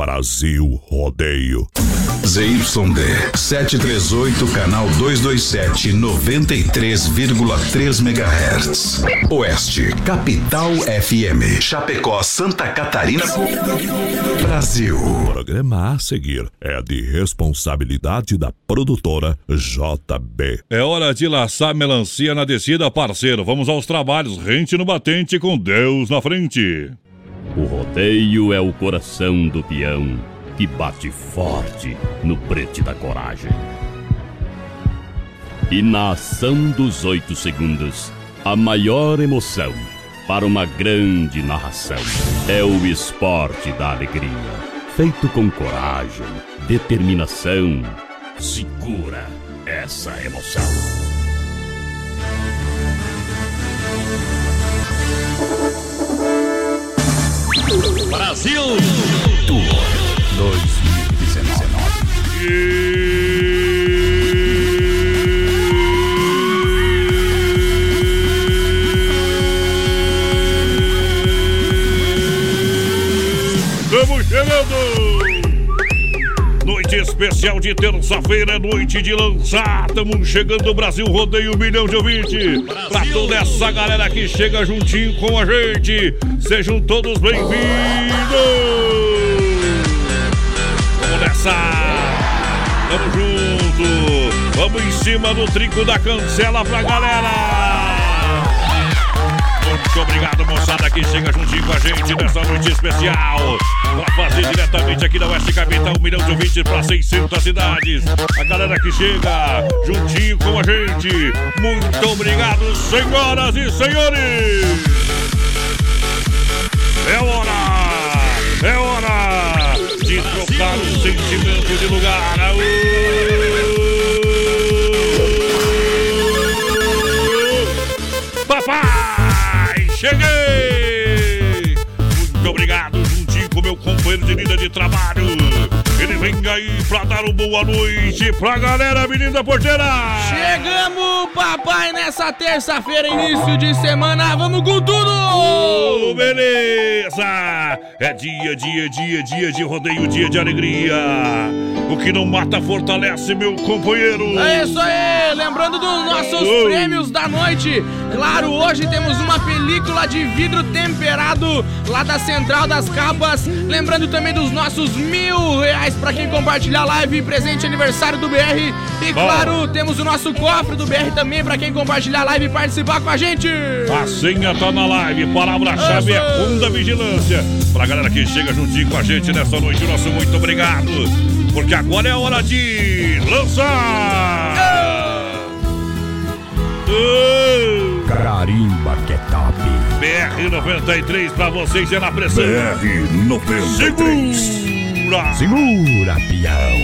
Brasil Rodeio. ZYD 738, canal 227, 93,3 MHz. Oeste, Capital FM. Chapecó, Santa Catarina. Brasil. O programa a seguir é de responsabilidade da produtora JB. É hora de laçar melancia na descida, parceiro. Vamos aos trabalhos. Rente no batente com Deus na frente. O rodeio é o coração do peão que bate forte no prete da coragem. E na ação dos oito segundos, a maior emoção para uma grande narração é o esporte da alegria, feito com coragem, determinação. Segura essa emoção. Brasil! Tour 2019. Estamos chegando! Noite especial de terça-feira, noite de lançar. Estamos chegando, Brasil Rodeio, um milhão de ouvintes. Pra toda essa galera que chega juntinho com a gente. Sejam todos bem-vindos! Vamos nessa! Tamo junto! Vamos em cima do trinco da cancela pra galera! Muito obrigado, moçada, que chega juntinho com a gente nessa noite especial. Pra fazer diretamente aqui da Oeste Capital, um milhão de ouvintes pra 600 cidades. A galera que chega juntinho com a gente. Muito obrigado, senhoras e senhores. É hora, é hora de trocar o sentimento de lugar. Aô! Cheguei! Muito obrigado, juntinho com meu companheiro de vida de trabalho. Ele vem aí pra dar uma boa noite pra galera, menina porteira! Chegamos, papai, nessa terça-feira, início de semana. Vamos com tudo! Ô, beleza! É dia, dia, dia, dia de rodeio, dia de alegria. O que não mata fortalece, meu companheiro. É isso aí! Lembrando dos nossos Oh. prêmios da noite. Claro, hoje temos uma película de vidro temperado lá da Central das Capas. Lembrando também dos nossos mil reais pra quem compartilhar a live presente aniversário do BR. E Bom. claro, temos o nosso cofre do BR também pra quem compartilhar a live e participar com a gente. A senha tá na live, palavra-chave é Funda Vigilância. Pra galera que chega juntinho com a gente nessa noite, nosso muito obrigado. Porque agora é hora de lançar! Oh! Carimba que é top. BR-93 pra vocês é na pressão. BR 93. Segura! Segura, peão.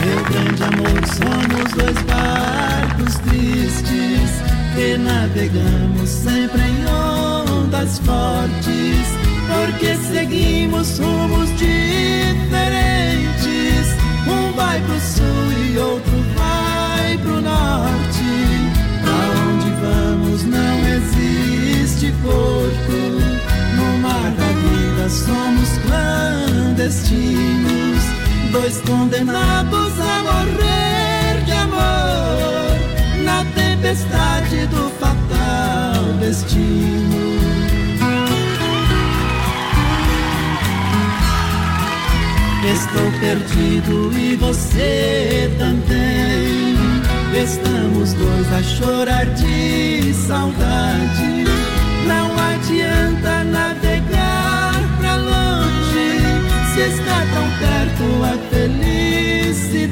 Meu grande amor, somos dois barcos tristes que navegamos sempre em ondas fortes, porque seguimos rumos diferentes. Condenados a morrer de amor na tempestade do fatal destino. Estou perdido e você também. Estamos dois a chorar de saudade. Não adianta navegar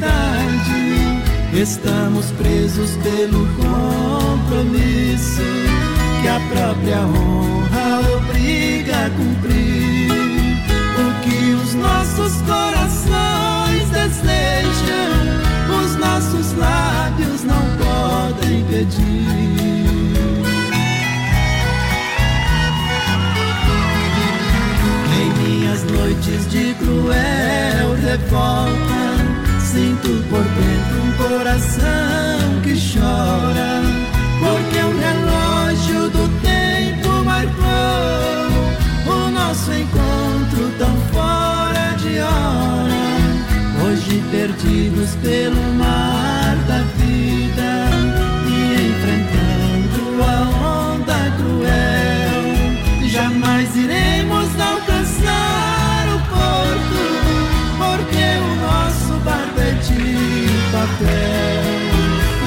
felicidade. Estamos presos pelo compromisso que a própria honra obriga a cumprir. O que os nossos corações desejam, os nossos lábios não podem pedir. Em minhas noites de cruel revolta, Sinto por dentro um coração que chora, porque é um relógio do tempo marcou o nosso encontro tão fora de hora, hoje perdidos pelo mar.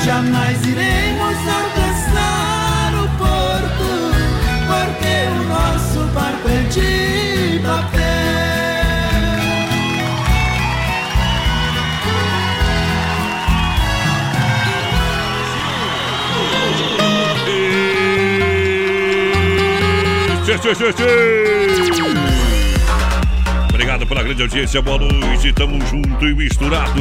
Jamais iremos alcançar o porto, porque o nosso barco é de papel. Tchê, tchê, tchê, tchê. Grande audiência, boa noite, tamo junto e misturado.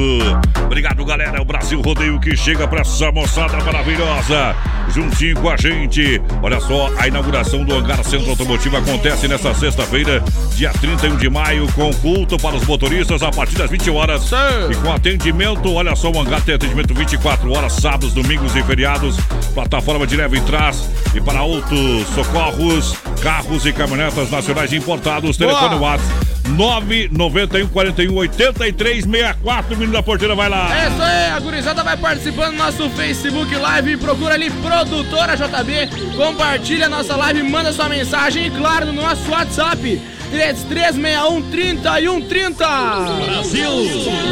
Obrigado, galera, é o Brasil Rodeio que chega pra essa moçada maravilhosa, juntinho com a gente. Olha só, a inauguração do Hangar Centro Automotivo acontece nesta sexta-feira, dia 31 de maio, com culto para os motoristas a partir das 20 horas. E com atendimento, olha só, o hangar tem atendimento 24 horas, sábados, domingos e feriados, plataforma de leve e trás e para autos, socorros, carros e caminhonetas nacionais importados, telefone. WhatsApp 991 41 83 64, menino da porteira, vai lá. É isso aí, a gurizada vai participando do nosso Facebook Live, procura ali Produtora JB, compartilha a nossa live, manda sua mensagem e claro, no nosso WhatsApp, 3361 3130. Brasil!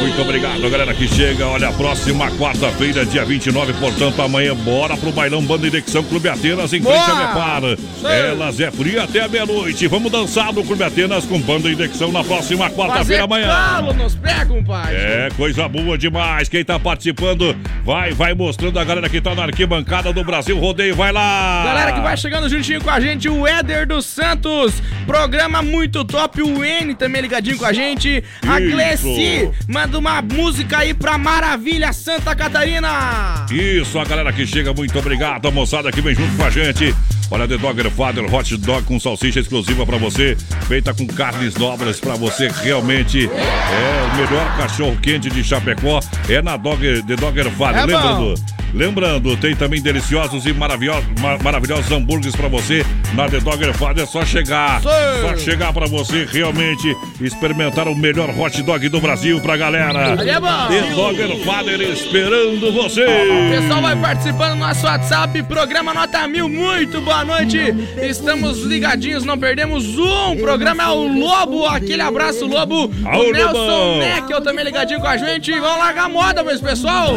Muito obrigado, galera que chega. Olha, a próxima quarta-feira, dia 29, portanto, amanhã, bora pro bailão Banda Indexão Clube Atenas em frente Boa! a Mepar. Elas é fria até a meia-noite. Vamos dançar no Clube Atenas com Banda Indexão na próxima quarta-feira, amanhã. calo nos compadre. É, coisa boa demais. Quem tá participando, vai, vai mostrando a galera que tá na arquibancada do Brasil Rodeio. Vai lá! Galera que vai chegando juntinho com a gente, o Éder dos Santos. Programa muito top. O N também ligadinho com a gente. A. Glessi manda uma música aí pra Maravilha Santa Catarina. Isso, a galera que chega, muito obrigado. A moçada que vem junto com a gente. Olha, The Dogger Father Hot Dog com salsicha exclusiva pra você, feita com carnes nobres pra você. Realmente é o melhor cachorro quente de Chapecó. É na Dogger, The Dogger Father. É bom. Lembrando, tem também deliciosos e maravilhosos, ma- maravilhosos hambúrgueres pra você. Na The Dogger Father é só chegar. Sim. Só chegar pra você realmente experimentar o melhor hot dog do Brasil pra galera. É. The Dogger Father esperando você. O pessoal vai participando do nosso WhatsApp, programa Nota Mil, muito boa noite. Estamos ligadinhos, não perdemos um. Programa é o Lobo, aquele abraço, Lobo. Alô, o Nelson Lobão. Neckel também ligadinho com a gente. Vamos largar a moda, meus pessoal.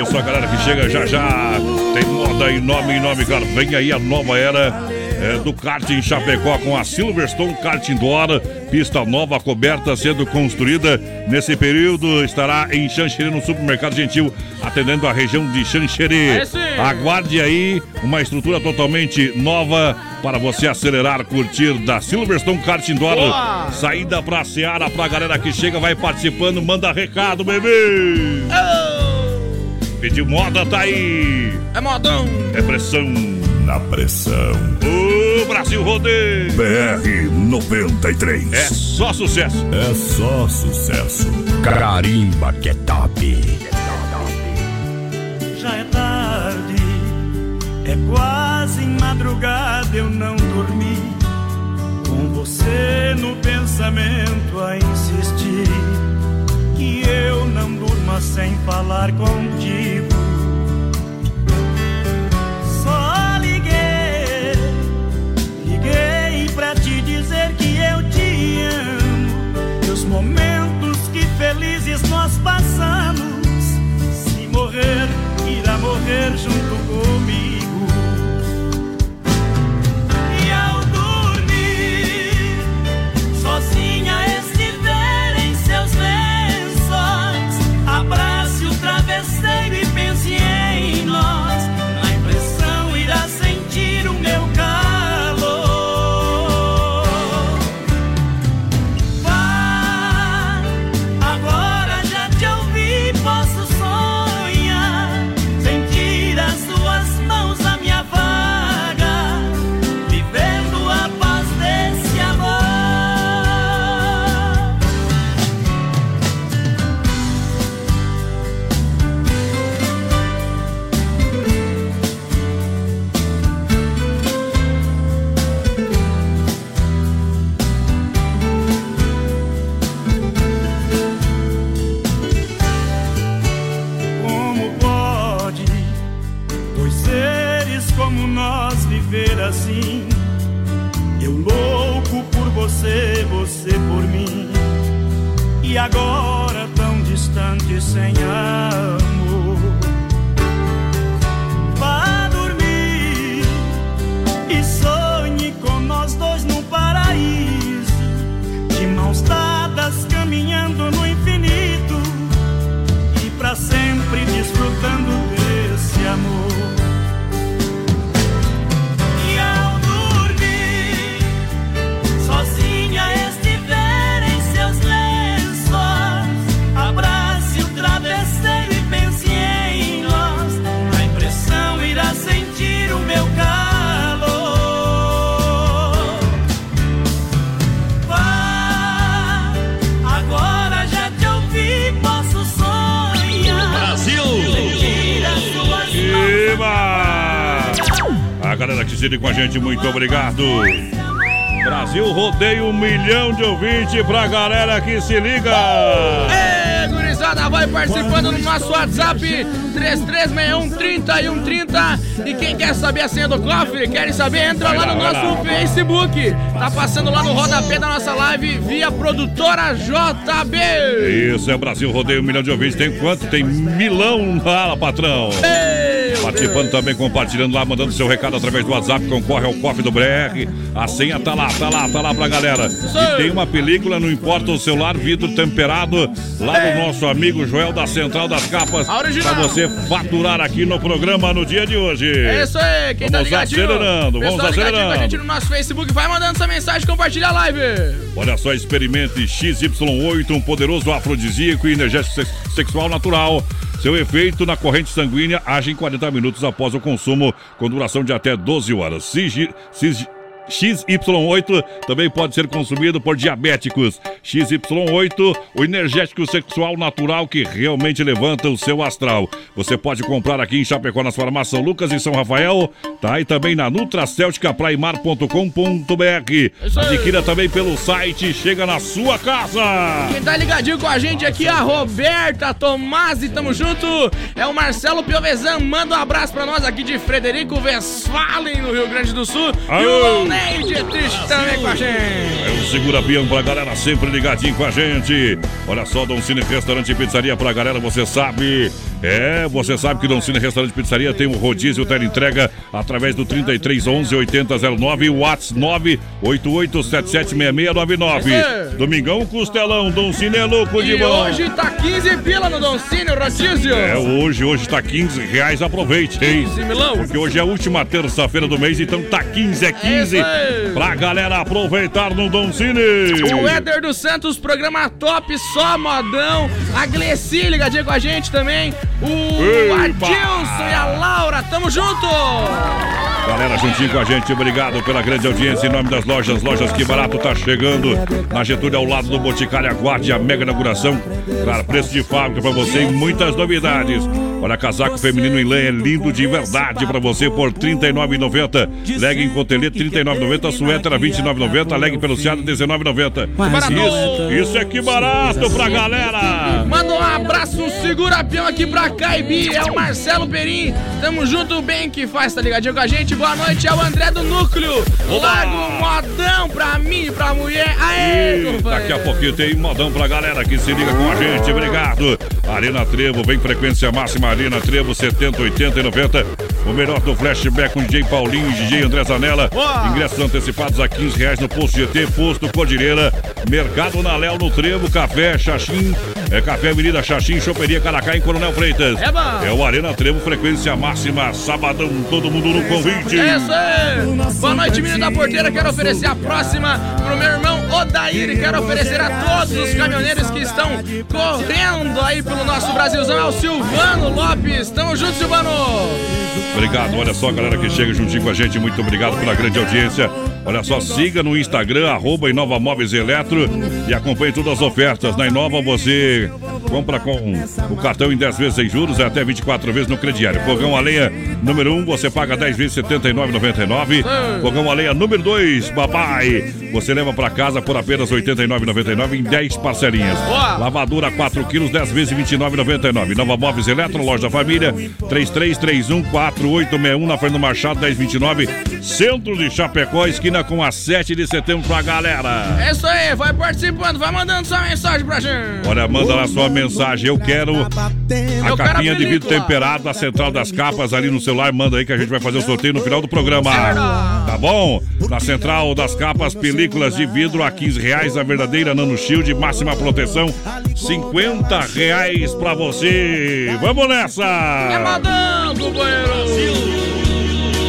Isso, a galera que chega já já. Tem moda em nome em nome, cara. Vem aí a nova era é, do kart em Chapecó com a Silverstone Kart Indoor. Pista nova coberta sendo construída. Nesse período estará em Xanxerê, no supermercado Gentil, atendendo a região de Xanxerê. Aguarde aí uma estrutura totalmente nova para você acelerar, curtir da Silverstone Kart Indoor. Boa. Saída pra Seara, pra galera que chega, vai participando, manda recado, bebê! Pediu moda, tá aí. É modão. É pressão. Na pressão. O Brasil Rodeio. BR 93. É só sucesso. É só sucesso. Carimba que é top. Já é tarde, é quase madrugada, eu não dormi. Com você no pensamento a insistir. Que eu não durma sem falar contigo. Só liguei, liguei pra te dizer que eu te amo. E os momentos que felizes nós passamos. Se morrer, irá morrer junto comigo. E agora tão distante sem. Com a gente, muito obrigado. Brasil rodeia um milhão de ouvintes pra galera que se liga. Ê, gurizada, vai participando no nosso WhatsApp 3361-3130 E quem quer saber a senha do cofre, querem saber, entra Vai lá lá, no nosso lá. Facebook Tá passando lá no rodapé da nossa live via produtora JB Isso é Brasil rodeia um milhão de ouvintes. Tem quanto? Tem milão lá, patrão. Ei, Participando também, compartilhando lá, mandando seu recado através do WhatsApp, concorre ao cofre do BR. A senha tá lá, tá lá, tá lá pra galera. E tem uma película, não importa o celular, vidro temperado, lá do nosso amigo Joel da Central das Capas. Pra você faturar aqui no programa no dia de hoje. É isso aí, quem tá Vamos ligadinho acelerando, vamos com a acelerando. gente no nosso Facebook, vai mandando essa mensagem, compartilha a live Olha só, experimente XY8, um poderoso afrodisíaco e energético sex- sexual natural. Seu efeito na corrente sanguínea age em 40 minutos após o consumo, com duração de até 12 horas. Sig- sig- XY8 também pode ser consumido por diabéticos. XY8, o energético sexual natural que realmente levanta o seu astral. Você pode comprar aqui em Chapecó, nas farmácias São Lucas e São Rafael, tá? E também na nutracélticapraimar.com.br. Isso aí. Adquira também pelo site e chega na sua casa. Quem tá ligadinho com a gente aqui é a Roberta Tomasi, tamo junto. É o Marcelo Piovesan, manda um abraço pra nós aqui de Frederico Westphalen, no Rio Grande do Sul. E O também com a gente. É um segura-pião pra galera sempre ligadinho com a gente. Olha só, Dom Cine Restaurante e Pizzaria pra galera, você sabe. É, você sabe que Dom Cine Restaurante e Pizzaria tem o rodízio tela entrega através do 3311 8009 e o WhatsApp 988776699. Isso. Domingão Costelão, Dom Cine é louco de bom. hoje tá 15 pila no Don Cine, o rodízio. É, hoje, hoje tá 15 reais, aproveite, hein? 15 milão. Porque hoje é a última terça-feira do mês, então tá 15, é 15. isso aí. pra galera aproveitar no Dom Cine. O Éder dos Santos, programa top, só modão. A Gleci ligadinha com a gente também. O. Adilson e a Laura, tamo junto. Galera, juntinho com a gente, obrigado pela grande audiência. Em nome das lojas, Lojas Que Barato tá chegando na Getúlio, ao lado do Boticário. Aguarde a mega inauguração. Claro, preço de fábrica pra você e muitas novidades. Olha, casaco feminino em lã é lindo de verdade pra você por R$ 39,90. Leg em cotelete R$ 39,90. Suéter R$ 29,90. Leg peluciado R$ 19,90. barato. Isso, isso é que barato pra galera. Manda um abraço, segura peão aqui pra Caibi, é o Marcelo Perim. Tamo junto, bem que faz, tá ligadinho com a gente? Boa noite, é o André do Núcleo. Larga um modão pra mim e pra mulher. Aê, E daqui a pouquinho tem modão pra galera que se liga com a gente. Obrigado. Arena Trevo, vem frequência máxima. Arena Trevo 70, 80 e 90. O melhor do flashback com DJ Paulinho e DJ André Zanella. Ingressos antecipados a 15 reais no Posto GT, Posto Cordilheira, Mercado na Léo no Trevo, Café Xaxim, é Café Avenida Xaxim, Choperia Caracá em Coronel Freitas. É. É o Arena Trevo, frequência máxima. Sabadão, todo mundo no convite. É isso aí! Boa noite, menino da porteira. Quero oferecer a próxima pro meu irmão Odair e quero oferecer a todos os caminhoneiros que estão correndo aí pelo nosso Brasilzão. É o Silvano Lopes. Tamo junto, Silvano! Obrigado, olha só, galera que chega juntinho com a gente, muito obrigado pela grande audiência. Olha só, siga no Instagram, arroba Inova Móveis Eletro e acompanhe todas as ofertas. Na Inova você compra com o cartão em 10 vezes sem juros, é até 24 vezes no crediário. Fogão a lenha número 1, um, você paga 10 vezes R$ 79,99. Fogão a lenha número 2, babai. Você leva para casa por apenas R$ 89,99 em 10 parcelinhas. Boa. Lavadura 4 quilos, 10 vezes R$ 29,99. Nova Móveis Eletro, loja da família, 33314861 na Fernando Machado, 1029. Centro de Chapecó, esquina com a 7 de setembro pra galera. É isso aí, vai participando, vai mandando sua mensagem pra gente. Olha, manda lá sua mensagem. Eu quero a quero a capinha de vidro temperado da Central das Capas ali no celular. Manda aí que a gente vai fazer o sorteio no final do programa. Tá bom? Na Central das Capas, películas de vidro a 15 reais. A verdadeira Nano Shield, máxima proteção, 50 reais pra você. Vamos É nessa! mandando, companheiro.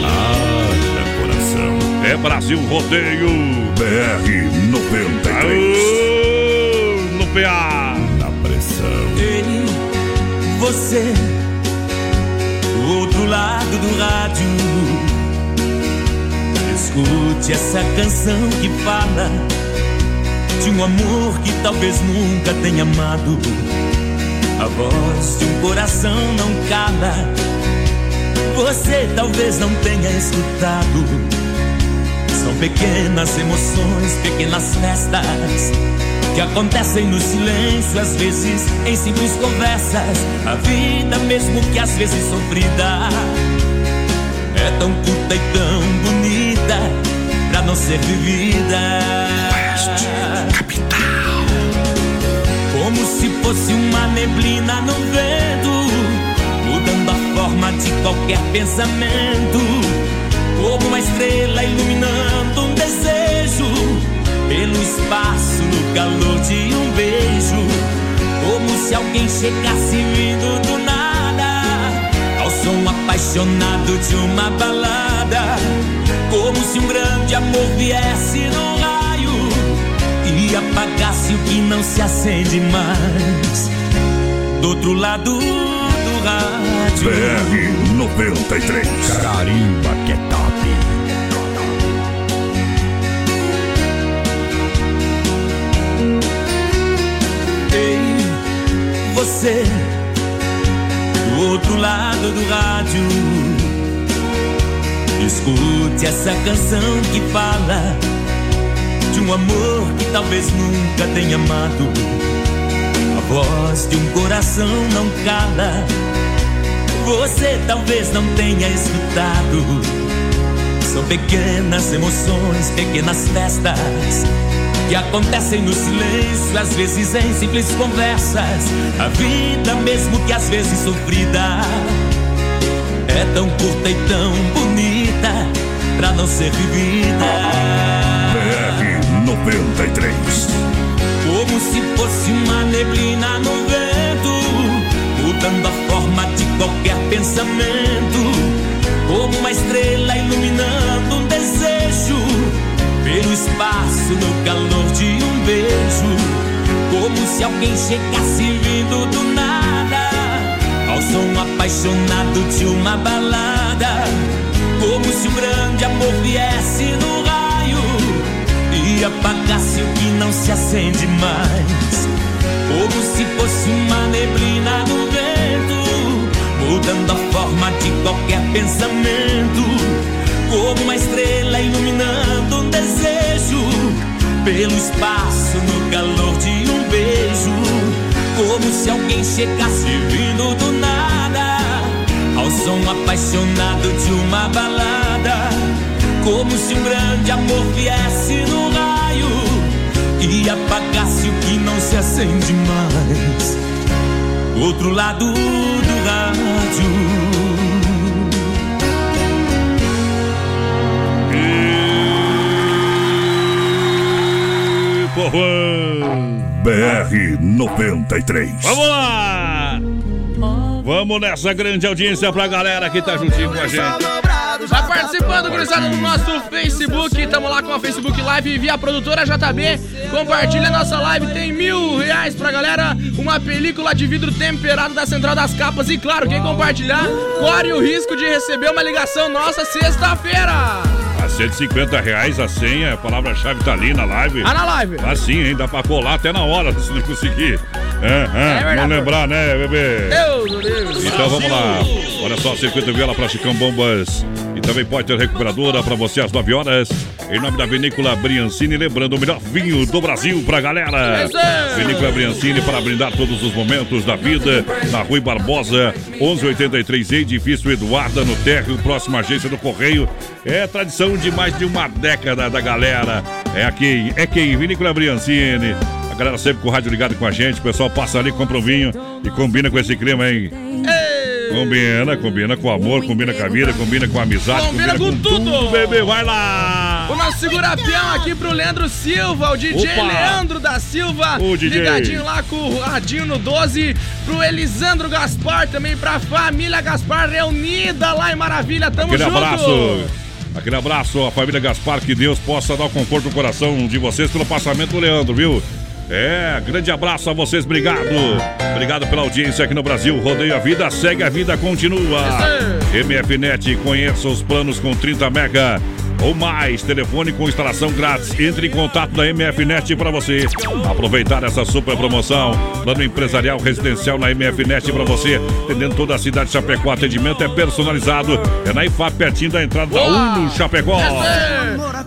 Haja coração. É Brasil Rodeio. BR 93. Aô, no PA. Na pressão. Ei, você, lado do rádio, escute essa canção que fala de um amor que talvez nunca tenha amado. A voz de um coração não cala. Você talvez não tenha escutado. São pequenas emoções, pequenas festas que acontecem no silêncio, às vezes em simples conversas. A vida, mesmo que às vezes sofrida, é tão curta e tão bonita pra não ser vivida. Como se fosse uma neblina no vento, mudando a forma de qualquer pensamento. Como uma estrela iluminando um desejo pelo espaço no calor de um beijo. Como se alguém chegasse vindo do nada ao som apaixonado de uma balada. Como se um grande amor viesse no raio e apagasse o que não se acende mais. Do outro lado do rádio. BR 93. Carimba que é top. Você do outro lado do rádio. Escute essa canção que fala de um amor que talvez nunca tenha amado. A voz de um coração não cala. Você talvez não tenha escutado. São pequenas emoções, pequenas festas que acontecem no silêncio, às vezes em simples conversas. A vida, mesmo que às vezes sofrida, é tão curta e tão bonita pra não ser vivida. BR 93. Como se fosse uma se alguém chegasse vindo do nada ao som apaixonado de uma balada. Como se um grande amor viesse no raio e apagasse o que não se acende mais. Como se fosse uma neblina no vento, mudando a forma de qualquer pensamento. Como uma estrela iluminando um desejo pelo espaço no calor de. Como se alguém chegasse vindo do nada ao som apaixonado de uma balada. Como se um grande amor viesse no raio e apagasse o que não se acende mais. Outro lado do rádio. Povão. BR 93. Vamos lá! Vamos nessa grande audiência pra galera que tá juntinho com a gente. Vai participando, gurizada, no nosso Facebook. Tamo lá com a Facebook Live via produtora JB. Compartilha a nossa live. Tem mil reais pra galera. Uma película de vidro temperado da Central das Capas. E claro, quem compartilhar, corre o risco de receber uma ligação nossa sexta-feira. A 150 reais a senha, a palavra-chave tá ali na live. Ah, na live. Tá sim, hein? Dá pra colar até na hora se não conseguir. É, é, verdade. vamos lembrar, né, bebê? Deus. Então vamos lá. Olha só, Circuito Viola para Chicão Bombas. E também pode ter recuperadora para você às 9 horas. Em nome da Vinícola Briancini, lembrando o melhor vinho do Brasil pra galera. Vinícola Briancini para brindar todos os momentos da vida. Na Rui Barbosa, 1183, edifício Eduarda, no térreo, próxima agência do Correio. É tradição de mais de uma década da galera. É aqui, é quem? Vinícola Briancini. A galera sempre com o rádio ligado com a gente. O pessoal passa ali, compra um vinho e combina com esse clima, hein? Combina, combina com amor, combina com a vida, combina com a amizade, Combina com tudo. bebê, vai lá! O nosso segura-peão aqui pro Leandro Silva, o DJ Opa. Leandro da Silva, O DJ. ligadinho lá com o radinho no 12, pro Elisandro Gaspar, também pra família Gaspar reunida lá em Maravilha, tamo Aquele junto! abraço! Aquele abraço à família Gaspar, que Deus possa dar o conforto no coração de vocês pelo passamento do Leandro, viu? É, grande abraço a vocês, obrigado! Obrigado pela audiência aqui no Brasil. Rodeio a vida, segue a vida, continua. MFNet, conheça os planos com 30 mega ou mais. Telefone com instalação grátis. Entre em contato da MFNet para você aproveitar essa super promoção. Plano empresarial residencial na MFNet para você. Atendendo toda a cidade de Chapecó. Atendimento é personalizado. É na IFAP, pertinho da entrada da. Uno Chapecó.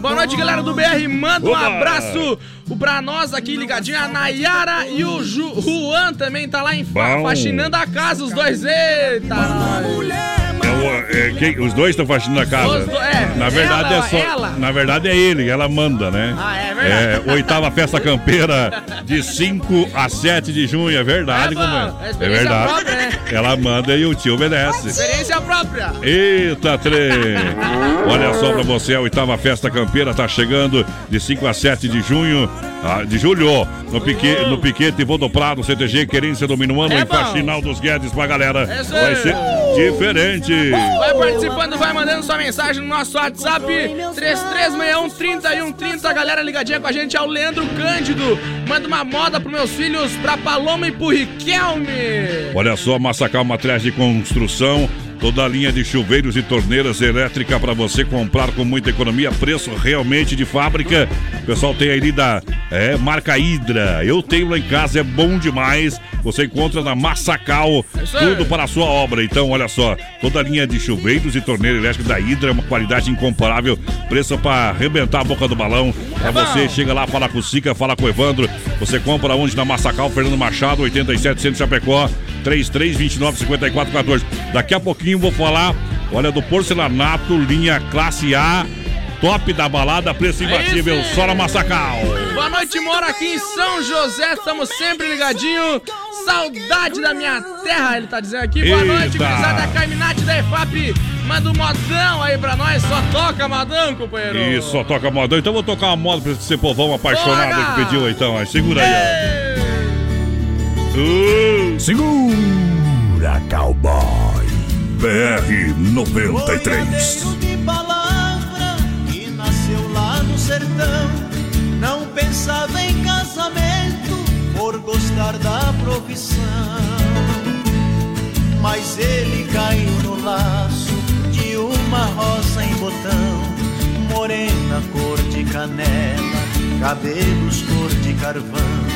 Boa noite, galera do BR. Manda um abraço pra nós aqui ligadinho. A Nayara e o Ju, Juan também tá lá em fa faxinando a casa, os dois. Eita! É o- é, quem- os dois estão faxinando a casa. Do- é, na verdade ela, é só. ela. Na verdade é ele, ela manda, né? Ah, é verdade. É, oitava festa campeira de 5 a 7 de junho, é verdade, É bom, é É verdade. própria, né? Ela manda e o tio obedece. Experiência própria. Eita, trem! Olha só pra você, a oitava festa campeira tá chegando de 5 a 7 de junho, ah, de julho, no, pique, no Piquete Vou do Prado, CTG, Querência do Minuano, É em bom. Faxinal dos Guedes pra galera. É Vai ser diferente. Vai participando, vai mandando sua mensagem no nosso WhatsApp 3361-3130. Galera ligadinha com a gente é o Leandro Cândido. Manda uma moda pros meus filhos, pra Paloma e pro Riquelme. Olha só, Massacal Materiais de Construção. Toda a linha de chuveiros e torneiras elétricas para você comprar com muita economia, preço realmente de fábrica. O pessoal tem aí da é, marca Hidra. Eu tenho lá em casa, é bom demais. Você encontra na Massacal aí. tudo para a sua obra. Então, olha só, toda a linha de chuveiros e torneira elétrica da Hidra, uma qualidade incomparável, preço para arrebentar a boca do balão. Para É bom. você, chega lá, fala com o Sica, fala com o Evandro. Você compra onde? Na Massacal, Fernando Machado, 87 Centro Chapecó, 3329 5414. Daqui a pouquinho vou falar, olha, do porcelanato, linha classe A, top da balada, preço imbatível, isso. só na Massacal. Boa noite, moro aqui em São José, estamos sempre ligadinho. Saudade da minha terra, ele tá dizendo aqui. Boa Eita. noite, gurizada Carminati da EFAP. Manda um modão aí pra nós, só toca modão, companheiro. Isso, só toca modão. Então vou tocar uma moda pra esse povão apaixonado Bora! que pediu, então. Segura aí, ó. Uh, Segura, cowboy. BR 93. Boiadeiro de palavra que nasceu lá no sertão. Não pensava em casamento por gostar da profissão. Mas ele caiu no laço de uma rosa em botão. Morena cor de canela, cabelos cor de carvão.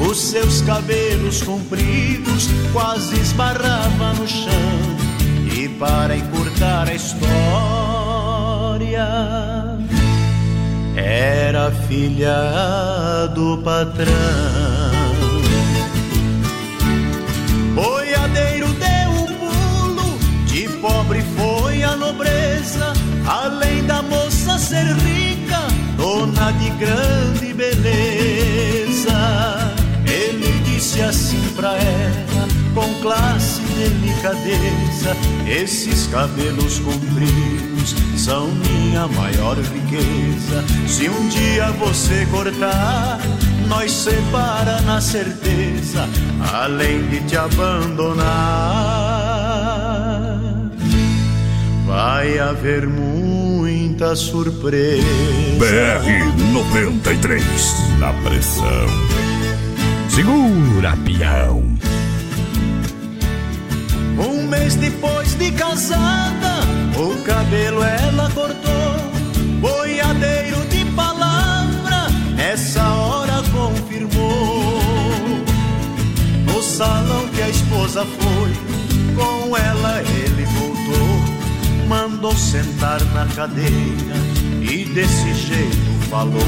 Os seus cabelos compridos quase esbarrava no chão. E para encurtar a história, era filha do patrão. Boiadeiro deu um pulo, de pobre foi a nobreza, além da moça ser rica, dona de grande beleza. Disse assim pra ela, com classe e delicadeza: Esses cabelos compridos são minha maior riqueza. Se um dia você cortar, nós separa na certeza, além de te abandonar. Vai haver muita surpresa. BR 93. Na pressão. Segura, peão. Um mês depois de casada, o cabelo ela cortou. Boiadeiro de palavra, essa hora confirmou. esposa foi, com ela ele voltou, mandou sentar na cadeira e desse jeito falou: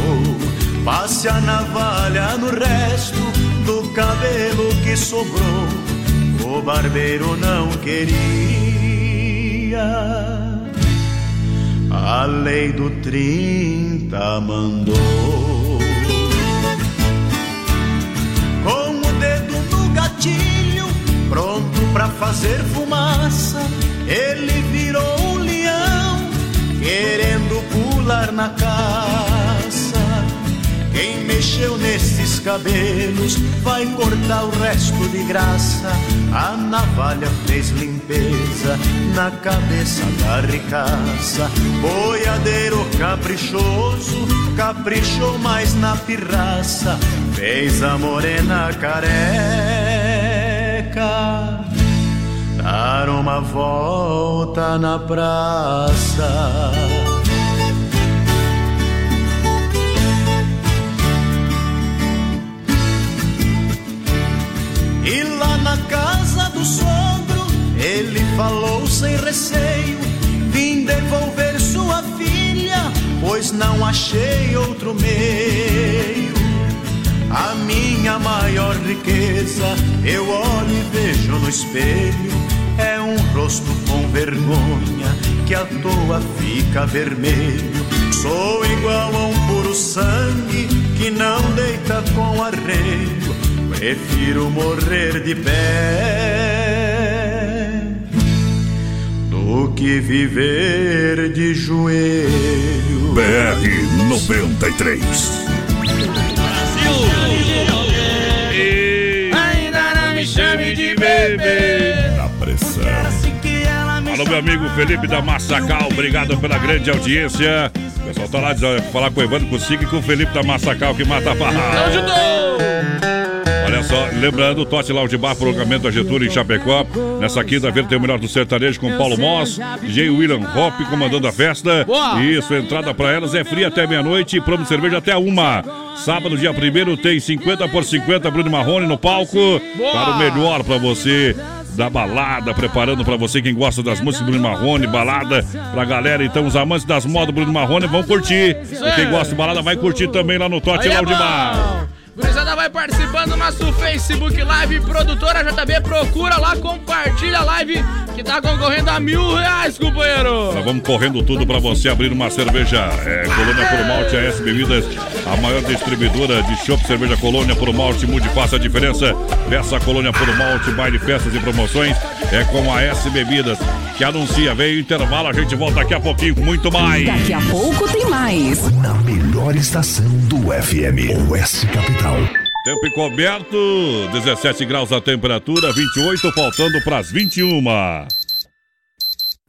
passe a navalha no resto do cabelo que sobrou. O barbeiro não queria. A lei do 30 mandou. Com o dedo no gatilho, pronto pra fazer fumaça, ele virou um leão, querendo pular na caça. Quem mexeu nesses cabelos vai cortar o resto de graça. A navalha fez limpeza na cabeça da ricaça. Boiadeiro caprichoso, caprichou mais na pirraça. Fez a morena careca dar uma volta na praça. Falou sem receio: Vim devolver sua filha, pois não achei outro meio. A minha maior riqueza, eu olho e vejo no espelho, é um rosto com vergonha que à toa fica vermelho. Sou igual a um puro sangue que não deita com arreio. Prefiro morrer de pé do que viver de joelho. BR 93. Ainda não me chame de bebê. Na pressão. Alô, meu amigo Felipe da Massacal, obrigado pela grande audiência. O pessoal tá lá dizendo, falar com o Evandro Consiga e com o Felipe da Massacal que mata a barra. Ajudou! Olha só, lembrando, Tote Lounge Bar, prolongamento da Getúlio em Chapecó. Nessa quinta-feira tem o melhor do sertanejo com Paulo Moss, DJ William Hop comandando a festa. Boa. Isso, entrada pra elas é fria até meia-noite, promo de cerveja até uma. Sábado, dia primeiro, tem 50 por 50 Bruno Marrone no palco. Boa. Para o melhor pra você da balada, preparando pra você quem gosta das músicas do Bruno Marrone, balada pra galera. Então, os amantes das modas do Bruno Marrone vão curtir. E quem gosta de balada vai curtir também lá no Tote é Lounge Bar. Gurizada vai participando do nosso Facebook Live, produtora JB, procura lá, compartilha a live que tá concorrendo a mil reais, companheiro. Nós vamos correndo tudo para você abrir uma cerveja é, Colônia por Malte AS Bebidas, a maior distribuidora de chopp cerveja Colônia por Malte. Mude, faça a diferença. Peça a Colônia por Malte, baile, festas e promoções. É com a AS Bebidas que anuncia. Veio o intervalo, a gente volta daqui a pouquinho com muito mais. Daqui a pouco tem mais. Na melhor estação do FM, Oeste Capital. Tempo encoberto, 17 graus a temperatura, 28 faltando para as 21.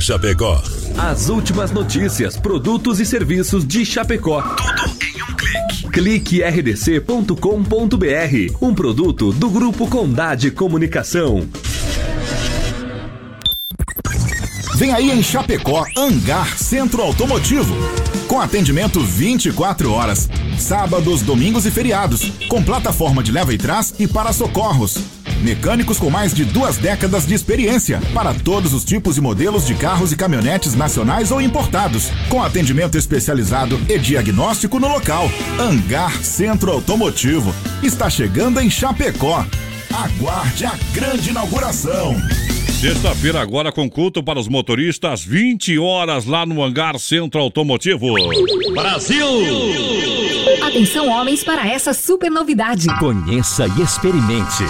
Chapecó. As últimas notícias, produtos e serviços de Chapecó. Tudo em um clique. Clique rdc.com.br. Um produto do Grupo Condade Comunicação. Vem aí em Chapecó, Hangar Centro Automotivo. Com atendimento 24 horas, sábados, domingos e feriados. Com plataforma de leva e trás e para socorros. Mecânicos com mais de duas décadas de experiência para todos os tipos e modelos de carros e caminhonetes nacionais ou importados, com atendimento especializado e diagnóstico no local. Hangar Centro Automotivo está chegando em Chapecó. Aguarde a grande inauguração. Sexta-feira agora com culto para os motoristas, 20 horas lá no Hangar Centro Automotivo. Brasil! Atenção homens para essa super novidade. Conheça e experimente.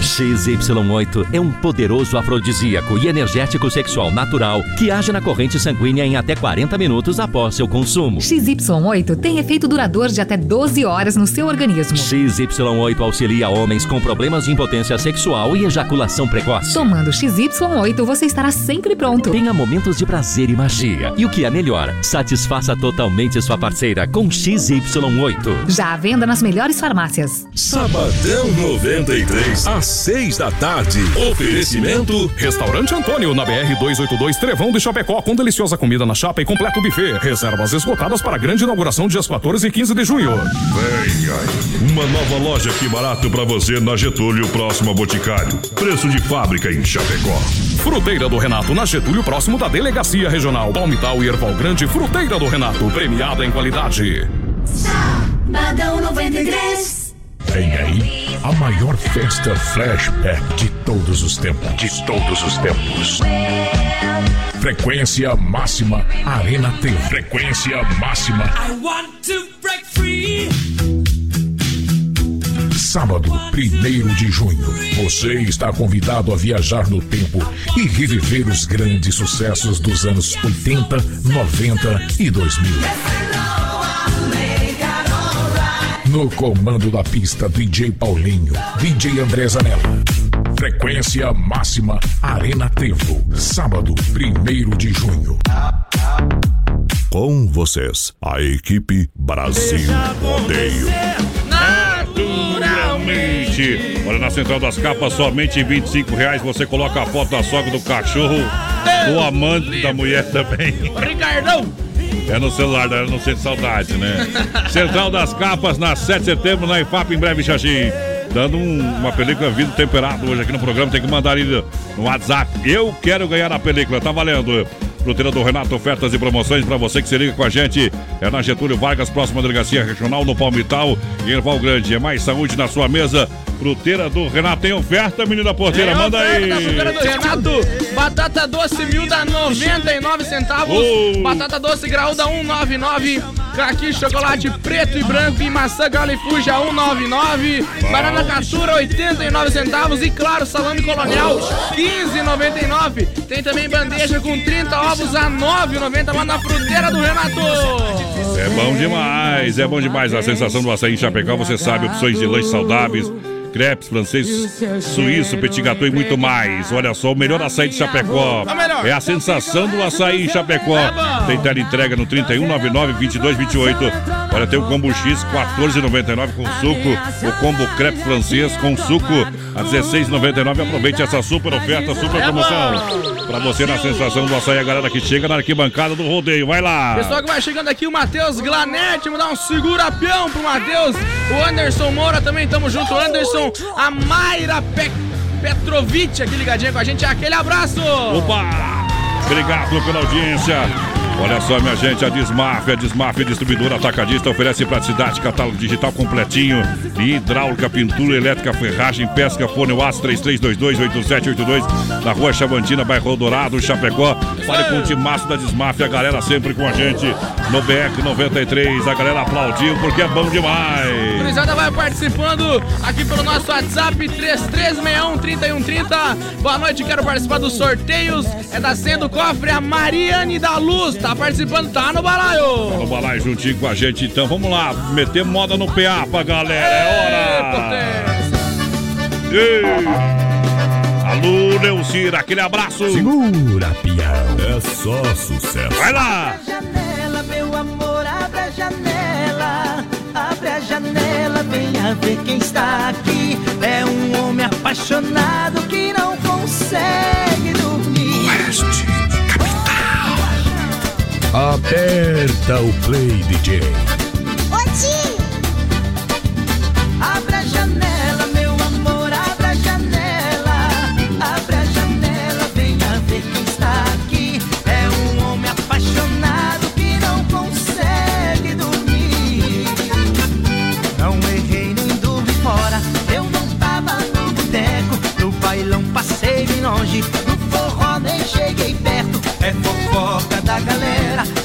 XY8 é um poderoso afrodisíaco e energético sexual natural que age na corrente sanguínea em até 40 minutos após seu consumo. XY8 tem efeito duradouro de até 12 horas no seu organismo. XY8 auxilia homens com problemas de impotência sexual e ejaculação precoce. Tomando XY8 você estará sempre pronto. Tenha momentos de prazer e magia. E o que é melhor, satisfaça totalmente sua parceira com XY8. Já à venda nas melhores farmácias. Sabadão 93, às 6 da tarde. Oferecimento Restaurante Antônio, na BR 282 Trevão de Chapecó, com deliciosa comida na chapa e completo buffet. Reservas esgotadas para a grande inauguração dias 14 e 15 de junho. Venha! Uma nova loja que barato pra você na Getúlio, próximo a Boticário. Preço de fábrica em Chapecó. Fruteira do Renato, na Getúlio, próximo da Delegacia Regional. Palmital e Erval Grande, Fruteira do Renato, premiada em qualidade. Badão 93. Vem aí a maior festa flashback de todos os tempos. De todos os tempos. Frequência máxima Arena T. Frequência máxima. I want to break free. Sábado, 1 de junho. Você está convidado a viajar no tempo e reviver os grandes sucessos dos anos 80, 90 e 2000. No comando da pista, DJ Paulinho, DJ André Zanella. Frequência máxima Arena Trevo. Sábado, 1 de junho. Com vocês, a equipe Brasil Rodeio. Naturalmente. Olha, na Central das Capas, somente 25 reais você coloca a foto da sogra do cachorro, do amante da mulher também. Ricardão! É no celular, né? não sente saudade, né? Central das Capas, na 7 de setembro, na IFAP, em breve, Xaxim. Dando um- uma película vidro temperado hoje aqui no programa. Tem que mandar ali no, WhatsApp. Eu quero ganhar a película, tá valendo. Fruteira do Renato, ofertas e promoções para você que se liga com a gente. É na Getúlio Vargas, próxima delegacia regional, no Palmital e Erval Grande. É mais saúde na sua mesa. Fruteira do Renato tem oferta, menina porteira, Tem manda aí. oferta, fruteira do Renato, batata doce mil dá 99 centavos, Oh. batata doce graúda 199, caqui chocolate preto e branco e maçã galo e fuja 199, banana caçura 89 centavos e claro, salame colonial 15,99. Tem também bandeja com 30 ovos a 9,90 lá na fruteira do Renato. É bom demais, é bom demais a sensação do açaí em Chapecó. Você sabe, opções de lanches saudáveis, crepes, francês, suíço, petit gâteau e muito mais. Olha só, o melhor açaí de Chapecó. É. É a sensação do açaí em Chapecó. Tem tela entrega no 3199-2228. Olha, tem o combo X 14,99 com suco. O combo crepe francês com suco a 16,99. Aproveite essa super oferta, super promoção. Pra você na sensação do açaí, a galera que chega na arquibancada do rodeio. Vai lá. Pessoal que vai chegando aqui, o Matheus Glanete, vamos dar um segura-peão pro Matheus. O Anderson Moura também, tamo junto. Anderson, a Mayra Pe Petrovic aqui ligadinha com a gente. Aquele abraço! Opa! Obrigado pela audiência. Olha só, minha gente, a Desmafia, a Desmafia Distribuidora Atacadista oferece praticidade, catálogo digital completinho, hidráulica, pintura elétrica, ferragem, pesca, fone WhatsApp 3322-8782, na rua Chavantina, bairro Dourado, Chapecó. Fale com o timaço da Desmafia, a galera sempre com a gente no BR 93. A galera aplaudiu porque é bom demais. Gurizada vai participando aqui pelo nosso WhatsApp 3361-3130. Boa noite, quero participar dos sorteios. É da Sendo Cofre, a Mariane da Luz. Tá participando, tá no balaio. Vamos lá juntinho com a gente, então vamos lá, meter moda no PA pra galera, é hora! Ei! Alô, Neucira, aquele abraço! Segura, pião. É só sucesso. Vai lá! janela, meu amor, abre a janela. Venha ver quem está aqui. É um homem apaixonado que não consegue dormir. Oeste, Aperta o play, DJ. Abre cheguei perto, é fofoca da galera.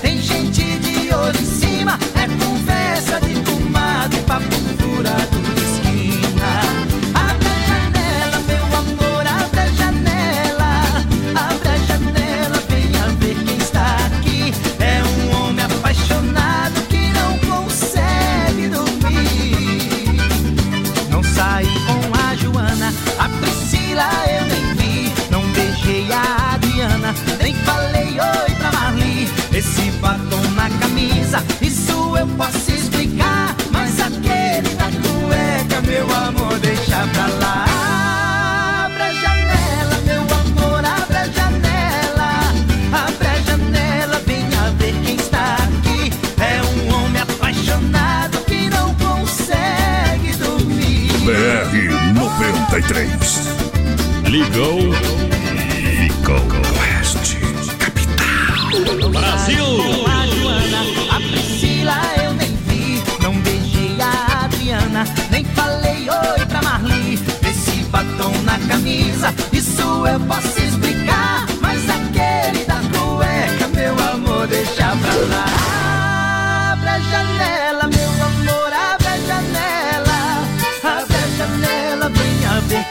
93. Ligou. Ficou. Oeste. Capital. Brasil. A Joana, a Priscila eu nem vi. Não beijei a Adriana, nem falei oi pra Marli. Esse batom na camisa, isso eu posso explicar. Mas aquele da cueca, meu amor,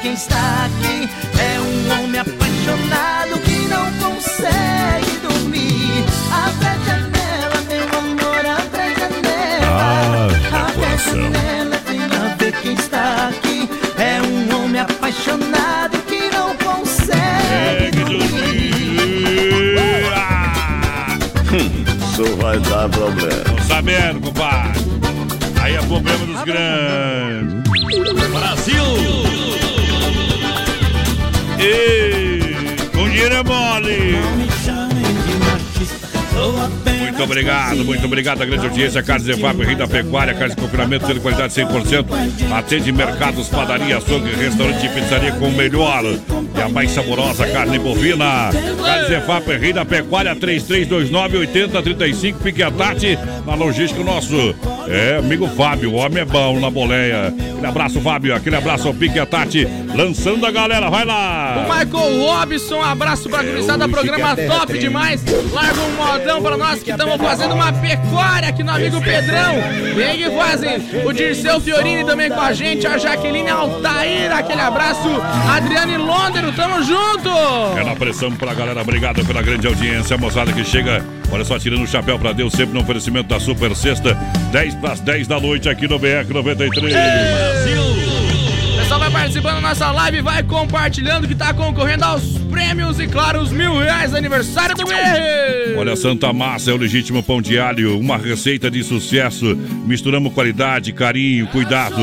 quem está aqui. É um homem apaixonado que não consegue dormir. Abre a janela, meu amor, abre a janela. abre a janela, venha ver quem está aqui. É um homem apaixonado que não consegue dormir. Isso vai dar problema. Tô sabendo, compadre. Aí é problema dos grandes. Brasil! E com dinheiro é mole. Muito obrigado, muito obrigado à grande audiência. Carnes Evap, Rio da Pecuária, carnes de confinamento, de qualidade 100%. Atende mercados, padaria, açougue, restaurante e pizzaria com o melhor e a mais saborosa carne bovina. Carnes Evap, Rio da Pecuária, 3329-8035. Pique a Tati, na logística nosso. É, amigo Fábio, o homem é bom na boleia. Aquele abraço, Fábio. Aquele abraço ao Pique a Tati. Lançando a galera, vai lá. O Michael Robson, um abraço pra gurizada, o programa é top demais. Larga um modão pra nós que estamos fazendo uma pecuária aqui no amigo Pedrão. Vem que fazem o Dirceu Fiorini também com a gente, a Jaqueline Altair, aquele abraço. Adriane Londero, tamo junto. É na pressão pra galera. Obrigado pela grande audiência. A moçada que chega, olha só, tirando o chapéu pra Deus, sempre no oferecimento da Super Sexta. 10 pras 10 da noite aqui no BR 93. O pessoal vai participando da nossa live, vai compartilhando que tá concorrendo aos prêmios e, claro, os mil reais aniversário do BR. Olha, Santa Massa é o legítimo pão de alho, uma receita de sucesso. Misturamos qualidade, carinho, cuidado.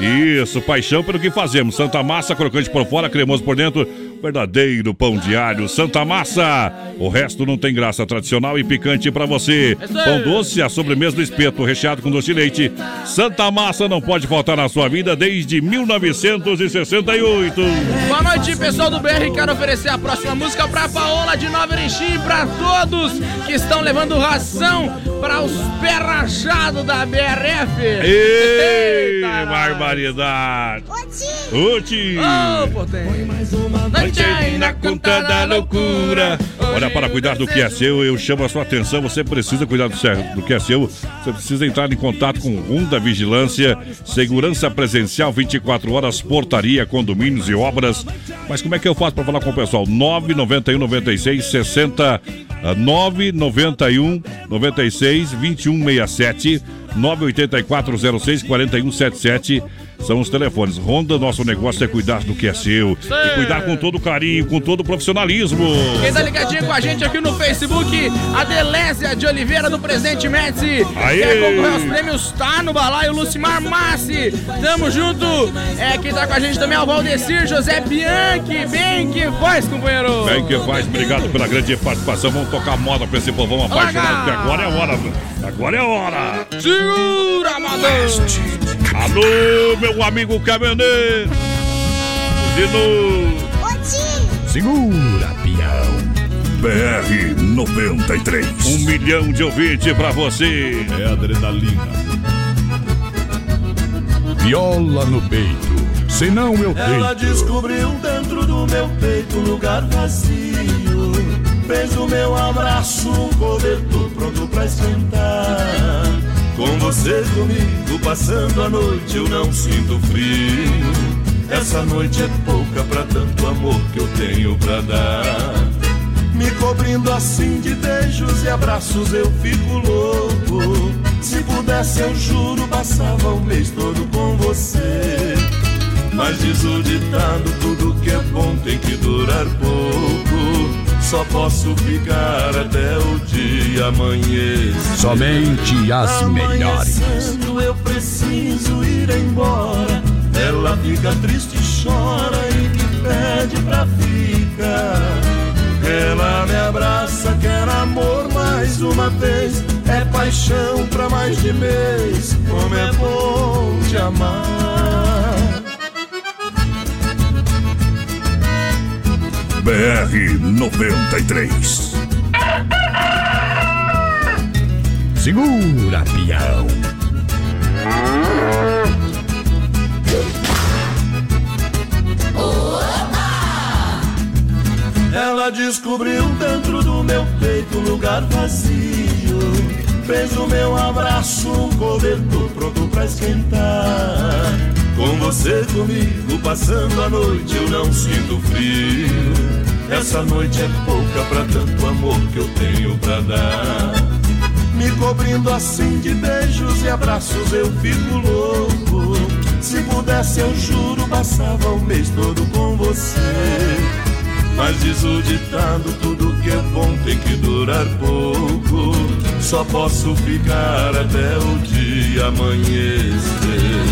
Isso, paixão pelo que fazemos. Santa Massa, crocante por fora, cremoso por dentro. Verdadeiro pão de alho, Santa Massa. O resto não tem graça, tradicional e picante pra você. Pão doce, a sobremesa do espeto, recheado com doce de leite. Santa Massa não pode faltar na sua vida desde 1968. Boa noite, pessoal do BR. Quero oferecer a próxima música pra Paola de Nova Erechim e pra todos que estão levando ração para os pé rachados da BRF. Ei, barbaridade! Uti! Ô, potente! Na conta da loucura. Olha, para cuidar do que é seu, eu chamo a sua atenção. Você precisa cuidar do, que é seu. Você precisa entrar em contato com o Ronda Vigilância, segurança presencial 24 horas, portaria, condomínios e obras. Mas como é que eu faço para falar com o pessoal? 991 96 60 ah, 991 96 2167 984 06 4177 são os telefones. Honda, nosso negócio é cuidar do que é seu e cuidar com todo carinho, com todo profissionalismo. Quem tá ligadinho com a gente aqui no Facebook, a Delésia de Oliveira do Presente Médici. Aê! Quer concorrer aos prêmios? Tá no balaio, Lucimar Massi. Tamo junto. É, quem tá com a gente também é o Valdecir José Bianchi. Bem que faz, companheiro. Bem que faz, obrigado pela grande participação. Vamos tocar moda pra esse povão apaixonado, que agora é a hora. Agora é a hora. Segura, Amador. Alô, meu amigo caminhoneiro. De Segura, peão. BR 93. Um milhão de ouvintes pra você. É adrenalina. Viola no peito. Senão eu Ela deito. descobriu dentro do meu peito um lugar vazio. Fez o meu abraço um cobertor pronto pra esquentar. Com você comigo, passando a noite, eu não sinto frio. Essa noite é pouca pra tanto amor que eu tenho pra dar. Me cobrindo assim de beijos e abraços, eu fico louco. Se pudesse, eu juro, passava o mês todo com você. Mas diz o ditado, tudo que é bom tem que durar pouco. Só posso ficar até o dia amanhecer. Somente as melhores. Eu preciso ir embora. Ela fica triste, chora e me pede pra ficar. Ela me abraça, quer amor mais uma vez. É paixão pra mais de mês. Como é bom te amar. BR 93. Segura, peão. Ela descobriu dentro do meu peito um lugar vazio. Fez o meu abraço um cobertor pronto pra esquentar. Com você comigo, passando a noite, eu não sinto frio. Essa noite é pouca pra tanto amor que eu tenho pra dar. Me cobrindo assim de beijos e abraços, eu fico louco. Se pudesse, eu juro, passava o mês todo com você. Mas diz o ditado, tudo que é bom tem que durar pouco. Só posso ficar até o dia amanhecer.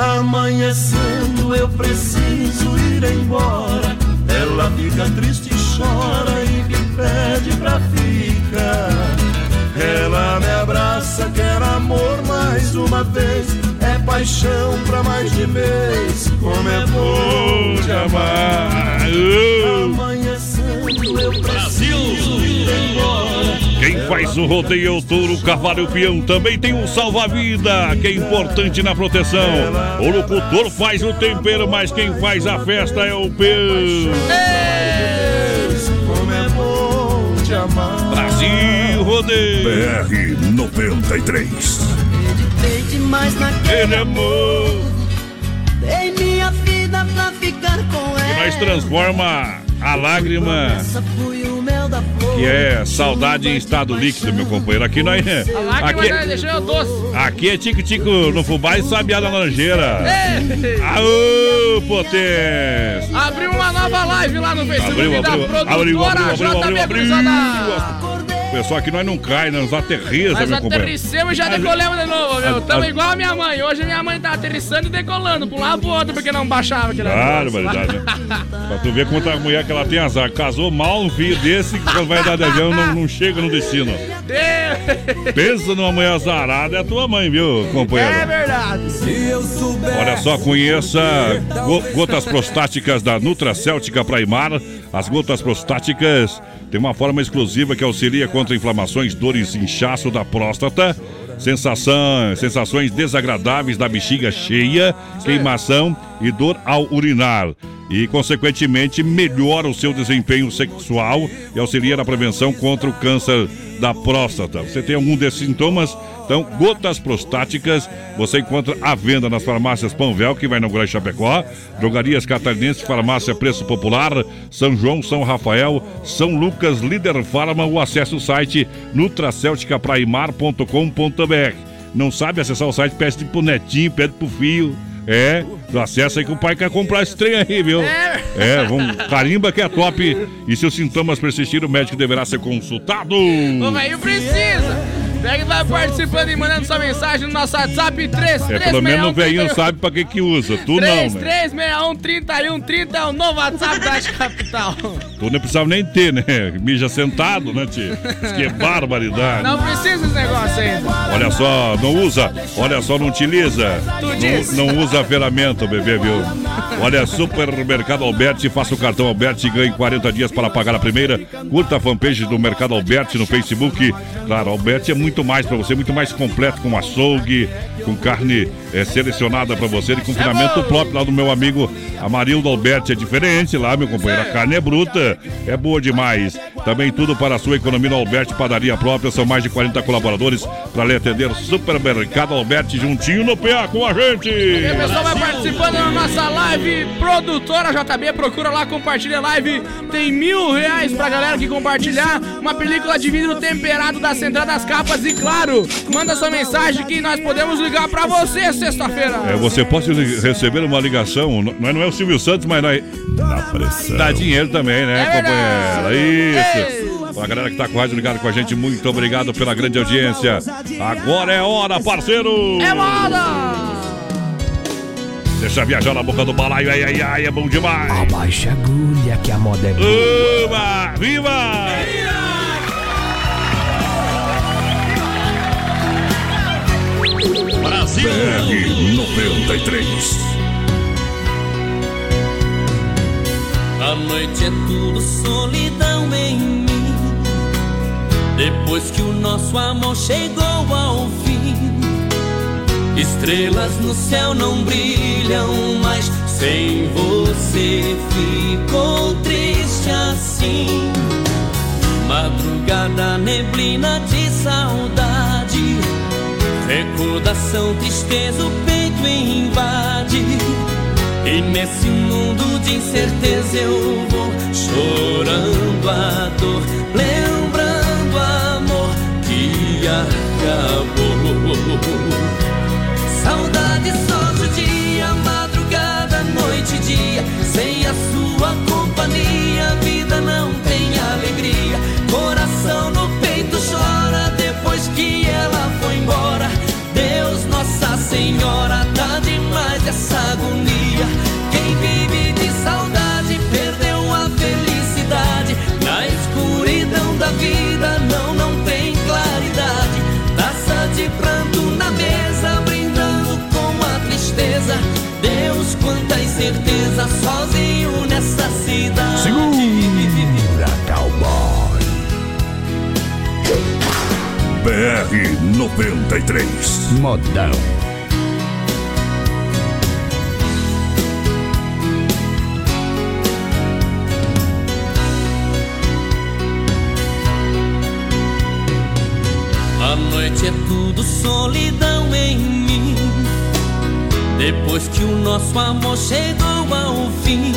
Amanhecendo eu preciso ir embora. Ela fica triste e chora e me pede pra ficar. Ela me abraça, quer amor mais uma vez. É paixão pra mais de mês. Como é bom te amar. Amanhecendo eu preciso ir embora. Quem faz o rodeio é o touro, o cavalo e o peão. Também tem um salva-vida, que é importante na proteção. O locutor faz o tempero, mas quem faz a festa é o peão. É. Brasil Rodeio. BR 93. Meditei demais naquele Ele amor. Dei minha vida pra ficar com Que ela. nós transforma a lágrima, que é saudade em estado líquido, meu companheiro. Aqui nós. Aqui, aqui é tico-tico no fubá e sabiá na laranjeira. Ei. Aô, potência! Abrimos uma nova live lá no Facebook Abriu, da abriu, produtora abriu, abriu, abriu, JB abriu, abriu. Cruzada. Pessoal, aqui nós não cai, nós aterriza, Nós meu companheiro. aterrissemos e já decolemos de novo, meu. As- Tamo as- igual a minha mãe. Hoje minha mãe tá aterrissando e decolando pra um lado pro outro porque não baixava aquele Claro, verdade, né? Pra tu ver quanta mulher que ela tem azar. Casou mal um filho desse que quando vai dar de avião não, não chega no destino. Deus. Pensa numa mulher azarada, é a tua mãe, viu, É companheiro? verdade. Olha só, conheça go- gotas prostáticas da Nutra Céltica Praimar. As gotas prostáticas têm uma forma exclusiva que auxilia contra inflamações, dores inchaço da próstata, sensação, sensações desagradáveis da bexiga cheia, queimação e dor ao urinar. E, consequentemente, melhora o seu desempenho sexual e auxilia na prevenção contra o câncer da próstata. Você tem algum desses sintomas? Então, gotas prostáticas você encontra à venda nas farmácias Panvel, que vai inaugurar em Chapecó, drogarias catarinenses, farmácia Preço Popular, São João, São Rafael, São Lucas, Líder Farma ou acesse o site nutracelticapraimar.com.br. Não sabe acessar o site? Pede pro netinho, pede pro filho. É, acessa aí que o pai quer comprar esse trem aí, viu? É, vamos, carimba que é top. E se os sintomas persistirem, o médico deverá ser consultado. O velho precisa. Pega e vai participando e mandando sua mensagem no nosso WhatsApp 3 É, pelo menos o velhinho sabe pra que que usa. Tu não, né? 3361 3130 é o novo WhatsApp da Capital. Tu não precisava nem ter, né? Mija sentado, né, tio? Isso que é barbaridade. Não precisa desse negócio aí. Olha só, não usa, olha só, não utiliza. Não, não usa a ferramenta, bebê, viu? Olha, Supermercado Alberti, faça o cartão Alberti e ganhe 40 dias para pagar a primeira. Curta a fanpage do Mercado Alberti no Facebook. Claro, Alberti é muito mais para você, muito mais completo, com açougue, com carne eh, selecionada para você, de confinamento próprio lá do meu amigo Amarildo Alberti. É diferente lá, meu companheiro. A carne é bruta, é boa demais. Também tudo para a sua economia no Alberti, padaria própria. São mais de 40 colaboradores para lhe atender. Supermercado Alberti, juntinho no PA com a gente. E o pessoal vai participando da nossa live Produtora JB, procura lá, compartilha a live Tem mil reais pra galera que compartilhar Uma película de vidro temperado da Central das Capas E claro, manda sua mensagem que nós podemos ligar pra você sexta-feira É, você pode receber uma ligação, n- nós não é o Silvio Santos, mas nós Dá pressão. dá dinheiro também, né, É companheira? Isso. A galera que tá com rádio ligada com a gente, muito obrigado pela grande audiência. Agora é hora, parceiro! É moda! Deixa viajar na boca do balaio, ai, ai, ai, é bom demais! Abaixa a agulha que a moda é boa. Uba! Viva! Brasil BR 93. A noite é tudo solidão em mim. Depois que o nosso amor chegou ao fim, estrelas no céu não brilham mais. Sem você ficou triste assim. Madrugada, neblina de saudade. Recordação, tristeza, o peito invade. E nesse mundo de incerteza eu vou chorando a dor, lembrando amor que acabou. Saudade só judia, madrugada, noite e dia. Sem a sua companhia, essa agonia. Quem vive de saudade perdeu a felicidade. Na escuridão da vida não, não tem claridade. Taça de pranto na mesa, brindando com a tristeza. Deus, quanta incerteza, sozinho nessa cidade. Segura, cowboy. BR 93. Modão. Noite é tudo solidão em mim. Depois que o nosso amor chegou ao fim,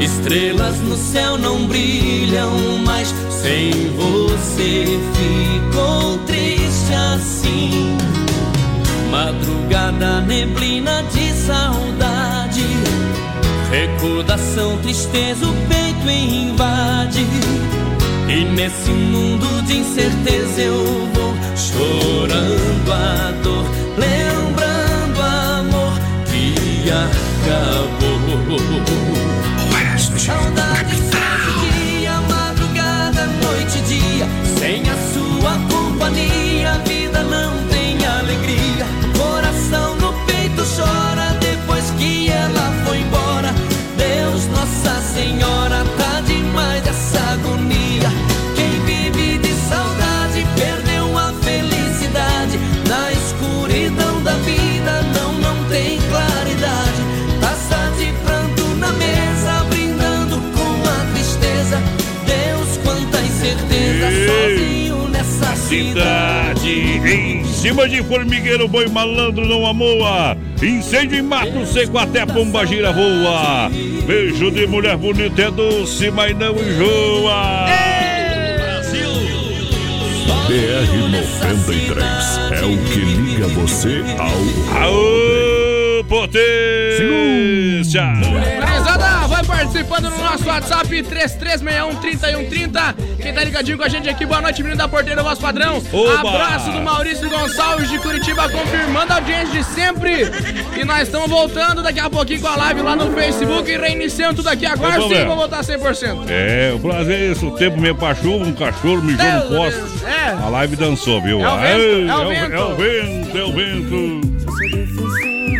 estrelas no céu não brilham mais. Sem você ficou triste assim. Madrugada, neblina de saudade. Recordação, tristeza, o peito invade. E nesse mundo de incerteza eu vou chorando a dor, lembrando amor que acabou. Saudade Cidade, em cima de formigueiro, boi malandro não amoa. Incêndio em mato seco, até pomba gira voa. Beijo de mulher bonita é doce, mas não enjoa. BR-93 é o que liga você ao. Aô, potência! Participando no nosso WhatsApp 3361-3130. Quem tá ligadinho com a gente aqui, boa noite, menino da porteira, voz padrão. Oba! Abraço do Maurício Gonçalves de Curitiba, confirmando a audiência de sempre. E nós estamos voltando daqui a pouquinho com a live lá no Facebook e reiniciando tudo aqui. Agora sim, vou voltar 100%. É, o prazer é isso. O tempo meio pra chuva, um cachorro mijou no poste. é. A live dançou, viu? É o vento, é o é, vento. é o vento, é o vento.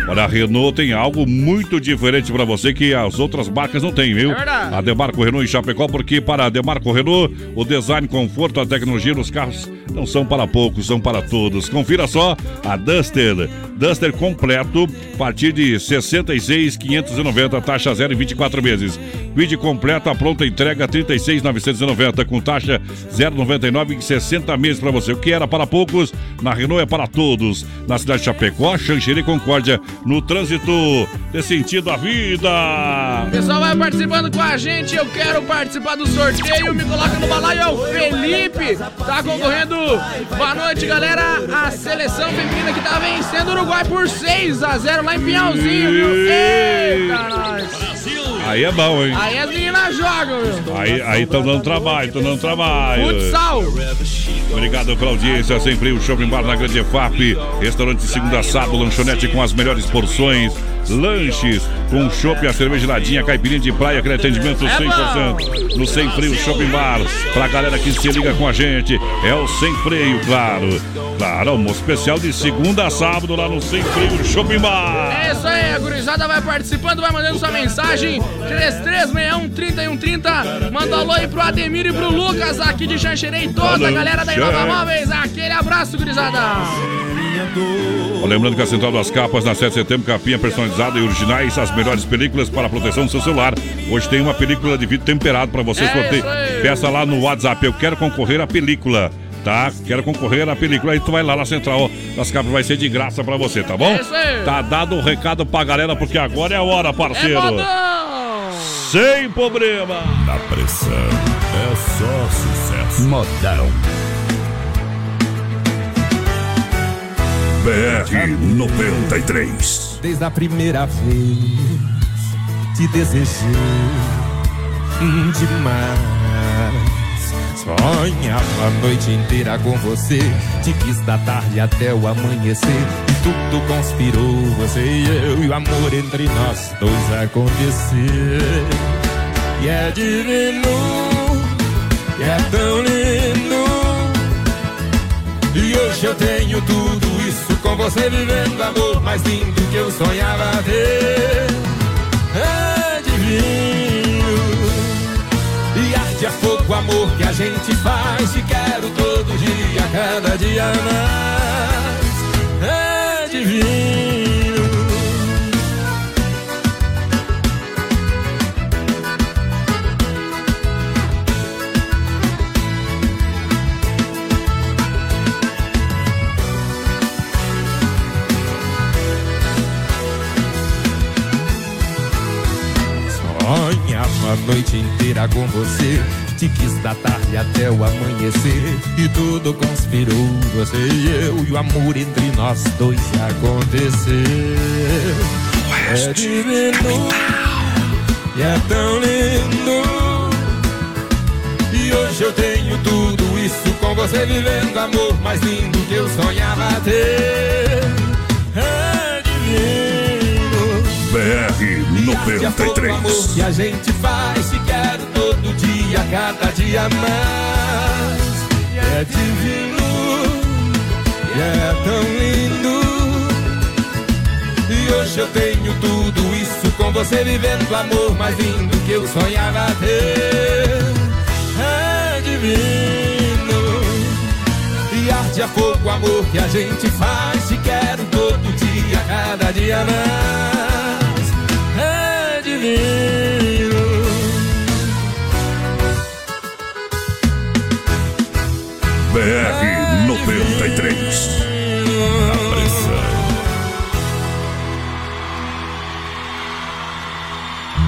Olha, a Renault tem algo muito diferente para você que as outras marcas não têm, viu? É verdade. A Demarco Renault em Chapecó, porque para a Demarco Renault, o design, conforto, a tecnologia dos carros não são para poucos, são para todos. Confira só a Duster. Duster completo, a partir de 66,590, taxa zero em 24 meses. Quid completo, a pronta entrega 36,990, com taxa 0,99 em 60 meses para você. O que era para poucos, na Renault é para todos. Na cidade de Chapecó, Xanxerê e Concórdia, no trânsito de sentido à vida. O pessoal vai participando com a gente. Eu quero participar do sorteio. Me coloca no balaio. É o Felipe. Tá concorrendo. Boa noite, galera. A seleção feminina que tá vencendo o Uruguai por 6 a 0 lá em Pinhalzinho, viu? Eita, nós. Aí é bom, hein? Aí as meninas jogam, viu? Aí estão dando trabalho, estão dando trabalho. Futsal. Obrigado pela audiência, sempre o Shopping Bar na Grande FAP. Restaurante segunda sábado, lanchonete com as melhores porções. Lanches com chopp a cerveja geladinha, caipirinha de praia, aquele atendimento 100% no Sem Freio Shopping Bar. Pra galera que se liga com a gente, é o Sem Freio, claro. Claro, almoço especial de segunda a sábado lá no Sem Freio Shopping Bar. É isso aí, a gurizada vai participando, vai mandando sua mensagem. 3361-3130. Manda um alô aí pro Ademir e pro Lucas aqui de Xanxerê e toda a galera da Inova Móveis. Aquele abraço, gurizada. Lembrando que a Central das Capas, na 7 de setembro, capinha personalizada e originais, as melhores películas para a proteção do seu celular. Hoje tem uma película de vidro temperado para você É sorteio. Peça lá no WhatsApp, eu quero concorrer à película. Tá? Quero concorrer à película. Aí tu vai lá na Central das Capas, vai ser de graça pra você, tá bom? É isso aí. Tá dado o recado pra galera, porque agora é a hora, É parceiro. modão. Sem problema. Na pressão é só sucesso. Modão. BR 93. Desde a primeira vez te desejei demais. Sonhava a noite inteira com você, te quis da tarde até o amanhecer. E tudo conspirou, você e eu, e o amor entre nós dois acontecer. E é divino, e é tão lindo. E hoje eu tenho tudo com você vivendo amor mais lindo que eu sonhava ter. É divino. E arde a fogo o amor que a gente faz. Te quero todo dia, cada dia mais. É divino. Sonhava a noite inteira com você. Te quis da tarde até o amanhecer. E tudo conspirou, você e eu. E o amor entre nós dois acontecer. É divino. E é tão lindo. E hoje eu tenho tudo isso com você vivendo amor mais lindo que eu sonhava ter. É divino. BR De acordo com o amor 93. que a gente faz, te quero todo dia, cada dia mais. É divino, e é tão lindo. E hoje eu tenho tudo isso com você vivendo o amor mais lindo que eu sonhava ter. É divino. E arde a fogo o amor que a gente faz. Te quero todo dia, cada dia mais. Divino. BR 93. Na pressão.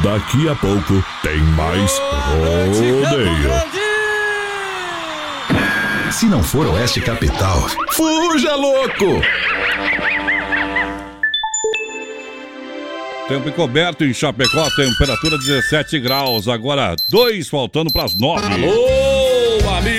Daqui a pouco tem mais rodeio. Se não for Oeste Capital, fuja louco! Tempo encoberto em Chapecó, temperatura 17 graus. Agora, dois faltando para as 9. Alô,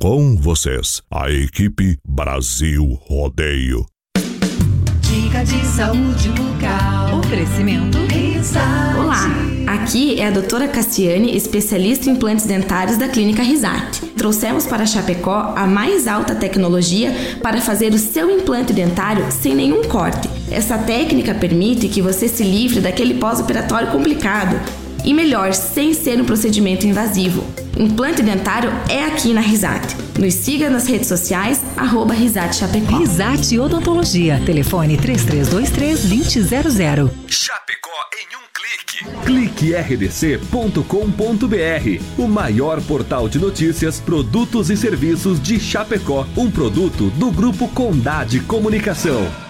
Com vocês, a equipe Brasil Rodeio. Dica de saúde bucal. Oferecimento Risate. Olá, aqui é a doutora Cassiane, especialista em implantes dentários da Clínica Risate. Trouxemos para Chapecó a mais alta tecnologia para fazer o seu implante dentário sem nenhum corte. Essa técnica permite que você se livre daquele pós-operatório complicado e melhor, sem ser um procedimento invasivo. Implante dentário é aqui na Risate. Nos siga nas redes sociais, arroba Risate Chapecó. Risate Odontologia. Telefone 3323-2000. cliquerdc.com.br, o maior portal de notícias, produtos e serviços de Chapecó, um produto do grupo Condade Comunicação.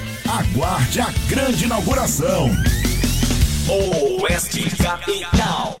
Aguarde a grande inauguração. Oeste Capital.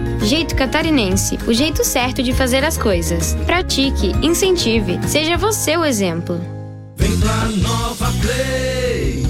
Jeito catarinense, o jeito certo de fazer as coisas. Pratique, incentive, seja você o exemplo. Vem pra Nova Play.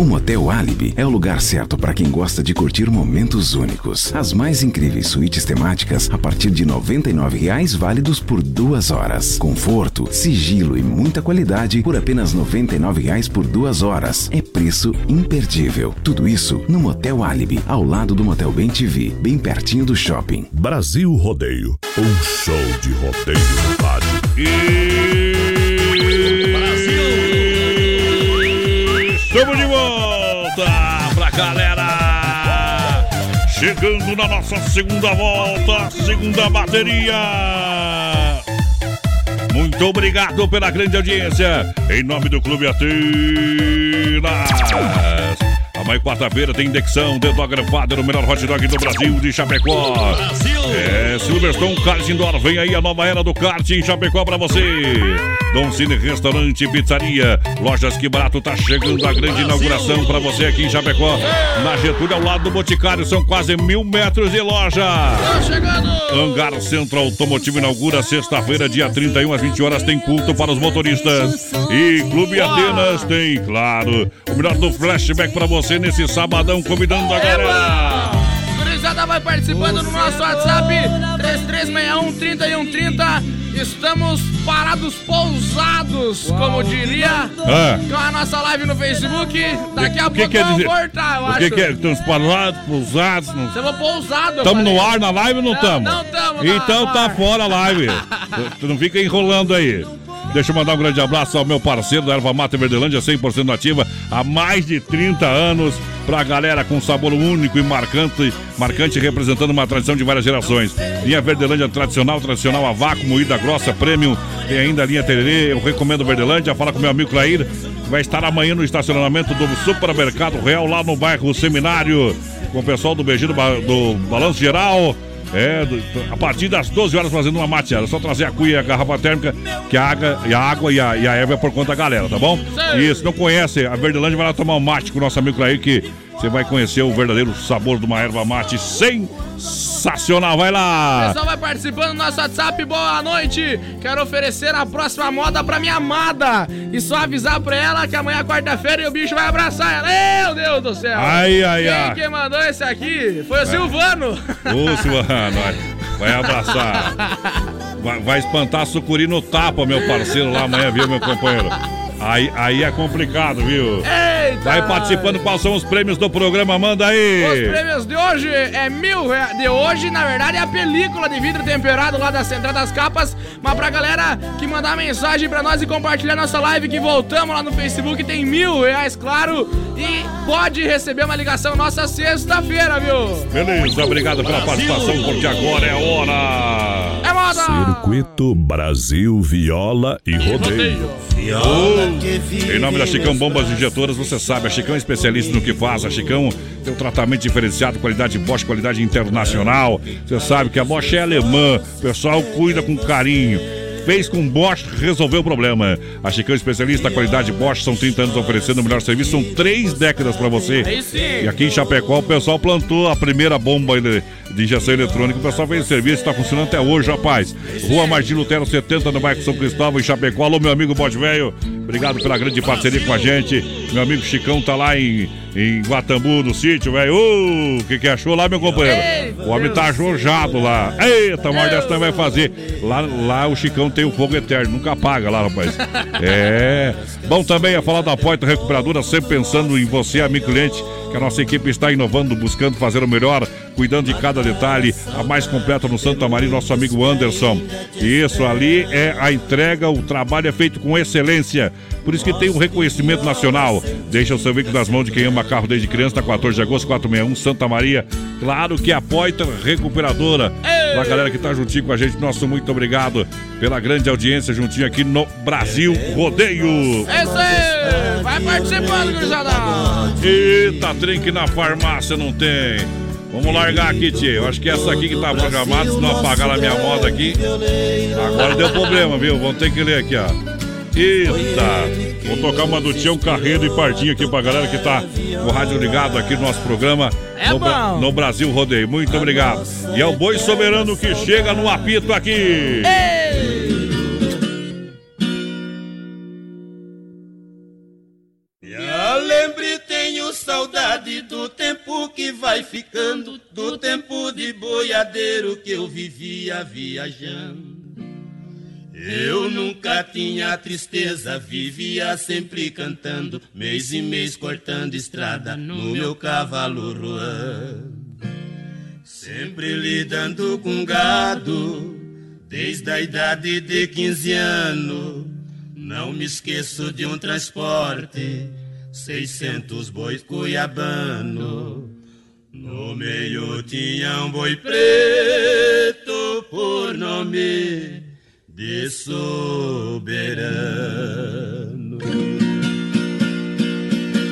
O Motel Alibi é o lugar certo para quem gosta de curtir momentos únicos. As mais incríveis suítes temáticas a partir de R$ 99,00 válidos por duas horas. Conforto, sigilo e muita qualidade por apenas R$ 99,00 por duas horas. É preço imperdível. Tudo isso no Motel Alibi, ao lado do Motel Bem TV, bem pertinho do shopping. Brasil Rodeio, um show de rodeio no rádio. Estamos de volta pra galera. Chegando na nossa segunda volta, segunda bateria. Muito obrigado pela grande audiência. Em nome do Clube Atenas. Amanhã, quarta-feira, tem indexão dentro do Agrafada, o melhor hot dog do Brasil, de Chapecó. Brasil! É, Silverstone Kart Indoor, vem aí a nova era do kart em Chapecó pra você. Dom Cine Restaurante Pizzaria, lojas que barato, tá chegando a grande inauguração pra você aqui em Chapecó. Na Getúlio, ao lado do Boticário, são quase mil metros de loja. Tá chegando! Hangar Centro Automotivo inaugura sexta-feira, dia 31 às 20 horas, tem culto para os motoristas. E Clube Atenas tem, claro, o melhor do flashback pra você nesse sabadão, convidando a galera. Gurizada vai participando no nosso WhatsApp 3361-3130. Estamos parados pousados, como diria, Ah. com a nossa live no Facebook. Daqui a O que pouco quer vamos dizer? cortar, eu O acho. que que é? Estamos parados, pousados? não- Você pousado, eu Estamos no ar na live ou não estamos? Não estamos. Então tá fora a live. Tu não fica enrolando aí. Deixa eu mandar um grande abraço ao meu parceiro da Erva Mata Verdelândia, 100% nativa, há mais de 30 anos, pra galera com sabor único e marcante, marcante representando uma tradição de várias gerações. Linha Verdelândia tradicional, tradicional a vácuo, moída grossa, premium, tem ainda a linha Tererê, eu recomendo Verdelândia, fala com meu amigo Clair, vai estar amanhã no estacionamento do Supermercado Real, lá no bairro Seminário, com o pessoal do Beijinho do Balanço Geral, é, a partir das 12 horas fazendo uma mateada. É só trazer a cuia e a garrafa térmica, que a água, e a, água e, a, e a erva é por conta da galera, tá bom? Se não conhece a Verdelândia, vai lá tomar um mate com o nosso amigo Clair, que Você vai conhecer o verdadeiro sabor de uma erva mate sensacional. Vai O lá! pessoal vai participando do nosso WhatsApp. Boa noite. Quero oferecer a próxima moda pra minha amada. E só avisar pra ela que amanhã é quarta-feira e o bicho vai abraçar ela. Meu Deus do céu. Ai, ai, quem, ai. Quem mandou esse aqui foi o Silvano. Ô, Silvano, vai, vai abraçar. Vai, vai espantar a sucuri no tapa, meu parceiro, lá amanhã, viu, meu companheiro? Aí, aí é complicado, viu? Eita! Vai participando, quais são os prêmios do programa? Manda Os aí! prêmios de hoje é mil reais. De hoje, na verdade, é a película de vidro temperado lá da Central das Capas. Mas pra galera que mandar mensagem pra nós e compartilhar nossa live, que voltamos lá no Facebook, tem mil reais, claro. E pode receber uma ligação nossa sexta-feira, viu? Beleza, obrigado pela participação, porque agora é hora! É moda! Circuito Brasil Viola e Rodeio. Oh, em nome da Chicão Bombas Injetoras, você sabe, a Chicão é especialista no que faz. A Chicão tem um tratamento diferenciado, qualidade Bosch, qualidade internacional. Você sabe que a Bosch é alemã, o pessoal cuida com carinho. Fez com Bosch, resolveu o problema. A Chicão é especialista, qualidade Bosch, são 30 anos oferecendo o melhor serviço, são três décadas para você. Sim. E aqui em Chapecó, o pessoal plantou a primeira bomba de, injeção eletrônica. O pessoal fez o serviço, está funcionando até hoje, rapaz. Rua Martim Lutero, 70, no bairro São Cristóvão, em Chapecó. Alô, meu amigo Bode Velho. Obrigado pela grande parceria com a gente. Meu amigo Chicão tá lá em, em Guatambu, no sítio, velho. O que, que achou lá, meu companheiro? O homem tá ajojado lá. Eita, mas dessa também vai fazer. Lá, lá o Chicão tem o fogo eterno, nunca apaga lá, rapaz. É. Bom também é falar da Porta Recuperadora, sempre pensando em você, amigo cliente, que a nossa equipe está inovando, buscando fazer o melhor, cuidando de cada detalhe. A mais completa no Santa Maria, nosso amigo Anderson. Isso ali é a entrega, o trabalho é feito com excelência. Por isso que tem um reconhecimento nacional. Deixa o seu veículo nas mãos de quem ama carro desde criança, na 14 de agosto, 461, Santa Maria. Claro que a Poitra Recuperadora. Pra galera que tá juntinho com a gente, nosso muito obrigado pela grande audiência juntinho aqui no Brasil Rodeio. É isso aí! Vai participando, gurizada! Eita, trem que na farmácia não tem. Vamos largar aqui, tia. Eu acho que essa aqui que tá programada, se não apagar na minha moda aqui. Agora deu problema, viu? Vamos ter que ler aqui, ó. Eita! Vou tocar uma do Tião Carreiro e Pardinho aqui pra galera que tá com o rádio ligado aqui no nosso programa. É no, bom. no Brasil Rodeio. Muito obrigado. E é o boi soberano que chega no apito aqui. Tenho saudade do tempo que vai ficando, do tempo de boiadeiro que eu vivia viajando. Eu nunca tinha tristeza, vivia sempre cantando, mês e mês cortando estrada no meu cavalo ruando. Sempre lidando com gado, desde a idade de 15 anos. Não me esqueço de um transporte, 600 bois cuiabano. No meio tinha um boi preto por nome de soberano.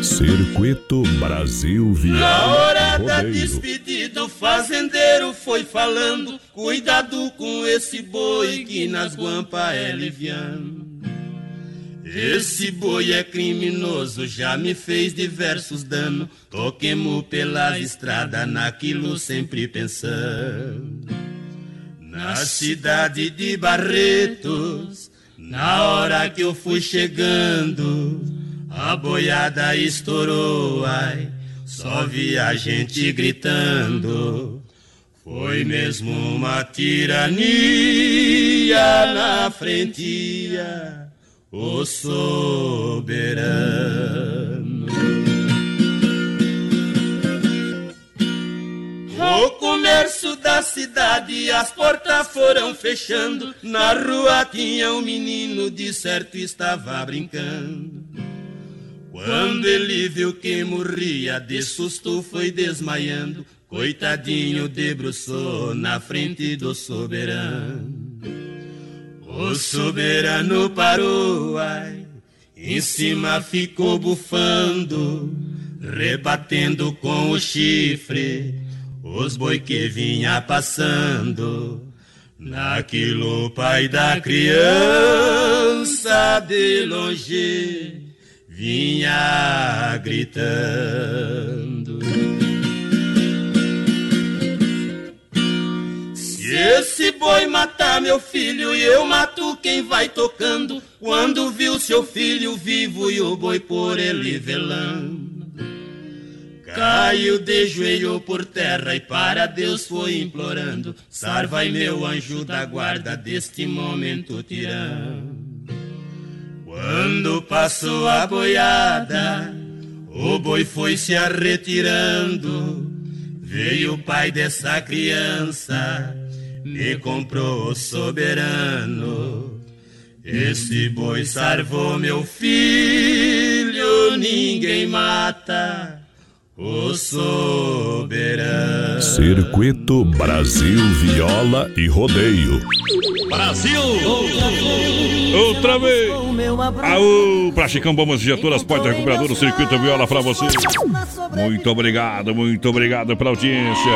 Circuito Brasil Na Viola hora da despedida, o fazendeiro foi falando: Cuidado com esse boi que nas guampas é liviano. Esse boi é criminoso, já me fez diversos danos. Toquemos pelas estradas, naquilo sempre pensando. Na cidade de Barretos, na hora que eu fui chegando, a boiada estourou, ai, só vi a gente gritando. Foi mesmo uma tirania na frente, o soberano. O comércio da cidade, as portas foram fechando. Na rua tinha um menino, de certo estava brincando. Quando ele viu que morria, de susto foi desmaiando. Coitadinho debruçou na frente do soberano. O soberano parou, ai, em cima ficou bufando, rebatendo com o chifre os boi que vinha passando Naquilo pai da criança de longe Vinha gritando. Se esse boi matar meu filho E eu mato quem vai tocando? Quando viu seu filho vivo E o boi por ele velando. Caiu de joelho por terra e para Deus foi implorando. Sarvai meu anjo da guarda deste momento tirando. Quando passou a boiada, o boi foi se arretirando. Veio o pai dessa criança, me comprou o soberano. Esse boi salvou meu filho, ninguém mata o soberano. Circuito Brasil Viola e Rodeio. Brasil! Outra vez! Aô, pra Chicão Bombas Injetoras, pode recuperador, o Circuito Viola pra você. Muito obrigado, muito obrigado pela audiência.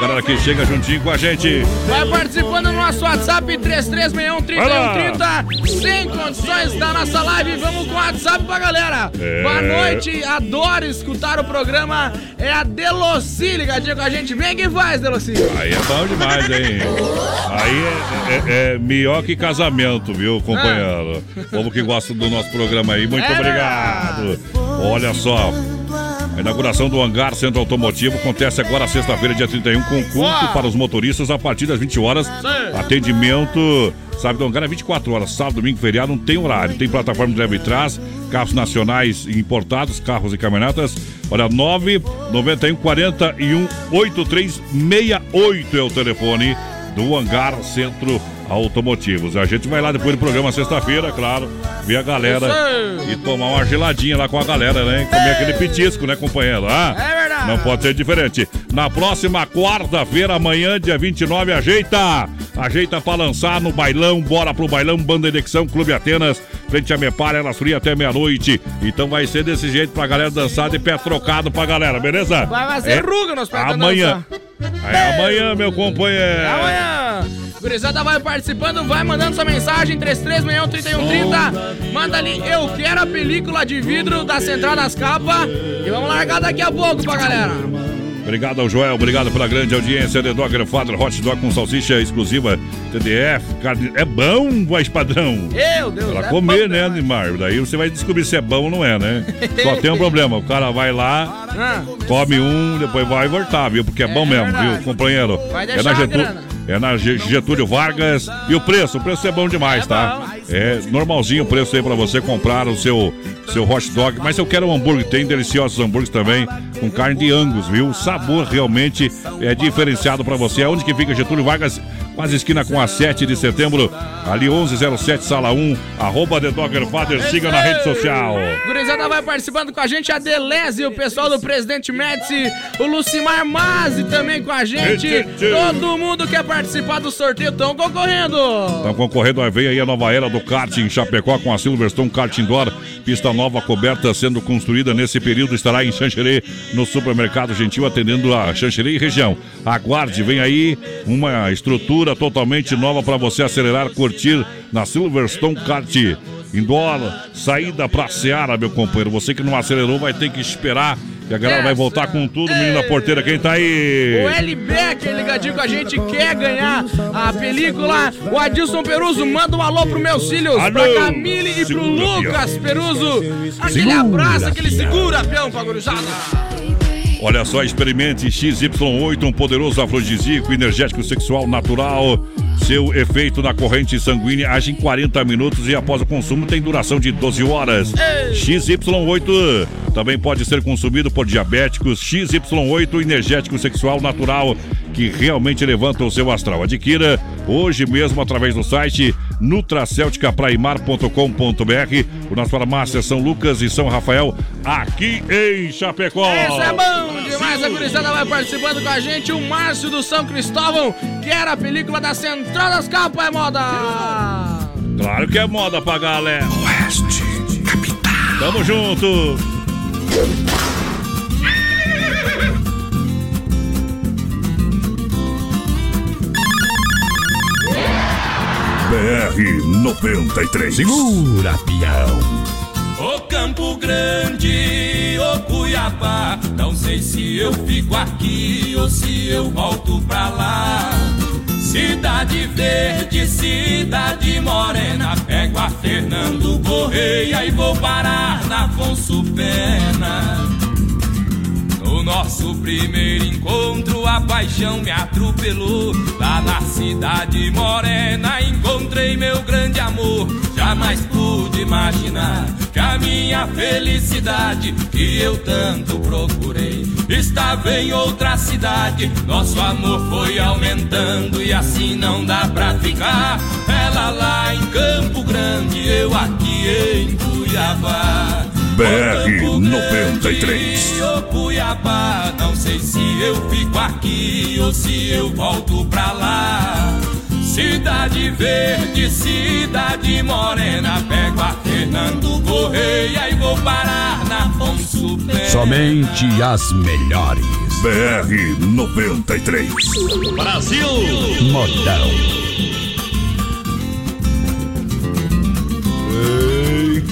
Galera que chega juntinho com a gente. Vai participando no nosso WhatsApp 3361-3130. Sem condições da nossa live, vamos com o WhatsApp pra galera. É. Boa noite, adoro escutar o programa. É a Deloci ligadinha com a gente. Vem que faz, Deloci. Aí é bom demais, hein? Aí é, é, é melhor que casamento, viu, companheiro? Como que gosta do nosso programa aí, muito É obrigado. Olha só. A inauguração do Hangar Centro Automotivo acontece agora sexta-feira, dia 31, com culto para os motoristas a partir das 20 horas. Atendimento, sabe, do Hangar é 24 horas, sábado, domingo, feriado, não tem horário. Tem plataforma de leve e trás, carros nacionais e importados, carros e caminhonetas. Olha, 991 41 8368 é o telefone do Hangar Centro Automotivos. A gente vai lá depois do programa sexta-feira, claro, ver a galera e tomar uma geladinha lá com a galera, né? Comer aquele petisco, né, companheiro? Ah, é verdade. Não pode ser diferente. Na próxima quarta-feira, amanhã, dia 29, ajeita! Ajeita pra lançar no bailão, bora pro bailão Banda Elecção Clube Atenas, frente a Mepara, elas frias até meia-noite. Então vai ser desse jeito pra galera dançar de pé trocado pra galera, beleza? Vai fazer É ruga nos pés Amanhã. É amanhã, meu companheiro. Amanhã. Gurizada vai participando, vai mandando sua mensagem 3361-3130. Manda ali, eu quero a película de vidro da Central das Capas. E vamos largar daqui a pouco pra galera. Obrigado ao Joel, obrigado pela grande audiência. The Dogger Father Hot Dog com salsicha exclusiva TDF. Carne... É bom, voz padrão. Meu Deus, Pra é comer, bom né, Neymar? Daí você vai descobrir se é bom ou não é, né? Só tem um problema. O cara vai lá, Ah, come um, depois vai voltar, viu? Porque é, bom mesmo, verdade. viu, companheiro? Vai é deixar na a Getúlio, grana. é na Ge- Getúlio Vargas. E o preço? O preço é bom demais, tá? É normalzinho o preço aí pra você comprar o seu, seu hot dog. Mas eu quero um hambúrguer, tem deliciosos hambúrgueres também, com carne de angus, viu? O sabor realmente é diferenciado pra você. Onde que fica Getúlio Vargas? Quase esquina com a 7 de setembro, ali 1107, sala 1, arroba The Dogger Father, siga na rede social. Gurizada vai participando com a gente, a Deleze, o pessoal do Presidente Médici, o Lucimar Mazzi também com a gente. Todo mundo quer participar do sorteio, estão concorrendo. Estão concorrendo, vem aí a nova era do kart em Chapecó com a Silverstone Kart Indoor. Pista nova coberta sendo construída nesse período. Estará em Xanxerê, no supermercado Gentil, atendendo a Xanxerê e região. Aguarde, vem aí uma estrutura totalmente nova para você acelerar, curtir na Silverstone Kart Indoor. Saída pra Seara, meu companheiro. Você que não acelerou vai ter que esperar. Que a galera vai voltar com tudo, menino da porteira. Quem tá aí? O L. Becker ligadinho com a gente quer ganhar a película. O Adilson Peruso manda um alô pros meus filhos, Alô. pra Camille e pro Segura, Lucas Peruso. Aquele Segura, abraço, aquele segura, peão pra gurizada. Olha só, experimente XY8, um poderoso afrodisíaco, energético sexual natural. Seu efeito na corrente sanguínea age em 40 minutos e após o consumo tem duração de 12 horas. XY8 também pode ser consumido por diabéticos. XY8 energético sexual natural que realmente levanta o seu astral. Adquira hoje mesmo através do site nutracelticapraimar.com.br. O nosso farmácia São Lucas e São Rafael aqui em Chapecó. Isso é bom demais, a gurizada vai participando com a gente. O Márcio do São Cristóvão, que era a película da Central das Capas, é moda. Claro que é moda pra galera. Oeste, capital. Tamo junto. BR 93. Segura, peão. Ô Campo Grande, ô Cuiabá, não sei se eu fico aqui ou se eu volto pra lá. Cidade verde, cidade morena. Pego a Fernando Correia e vou parar na Afonso Pena. No nosso primeiro encontro, a paixão me atropelou. Lá na cidade morena, encontrei meu grande amor. Jamais pude imaginar que a minha felicidade, que eu tanto procurei, estava em outra cidade. Nosso amor foi aumentando e assim não dá pra ficar. Ela lá em Campo Grande, eu aqui em Cuiabá. BR 93. Ô Cuiabá, não sei se eu fico aqui ou se eu volto pra lá. Cidade verde, cidade morena, pego a Fernando Correia e vou parar na Afonso Pena. Somente as melhores. BR 93. Brasil! Modão.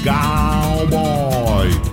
Ei, cowboy.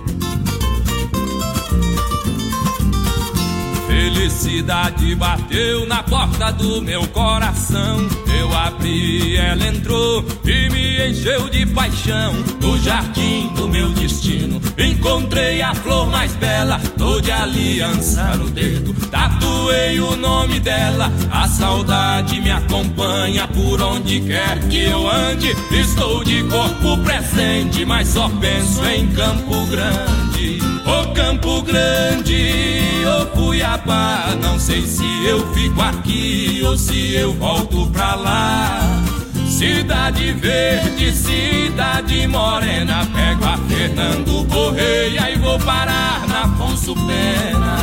Felicidade bateu na porta do meu coração. Eu abri, ela entrou e me encheu de paixão. No jardim do meu destino, encontrei a flor mais bela. Tô de aliança no dedo, tatuei o nome dela. A saudade me acompanha por onde quer que eu ande. Estou de corpo presente, mas só penso em Campo Grande. Ô Campo Grande, ô Cuiabá, não sei se eu fico aqui ou se eu volto pra lá. Cidade verde, cidade morena, pego a Fernando Correia e vou parar na Afonso Pena.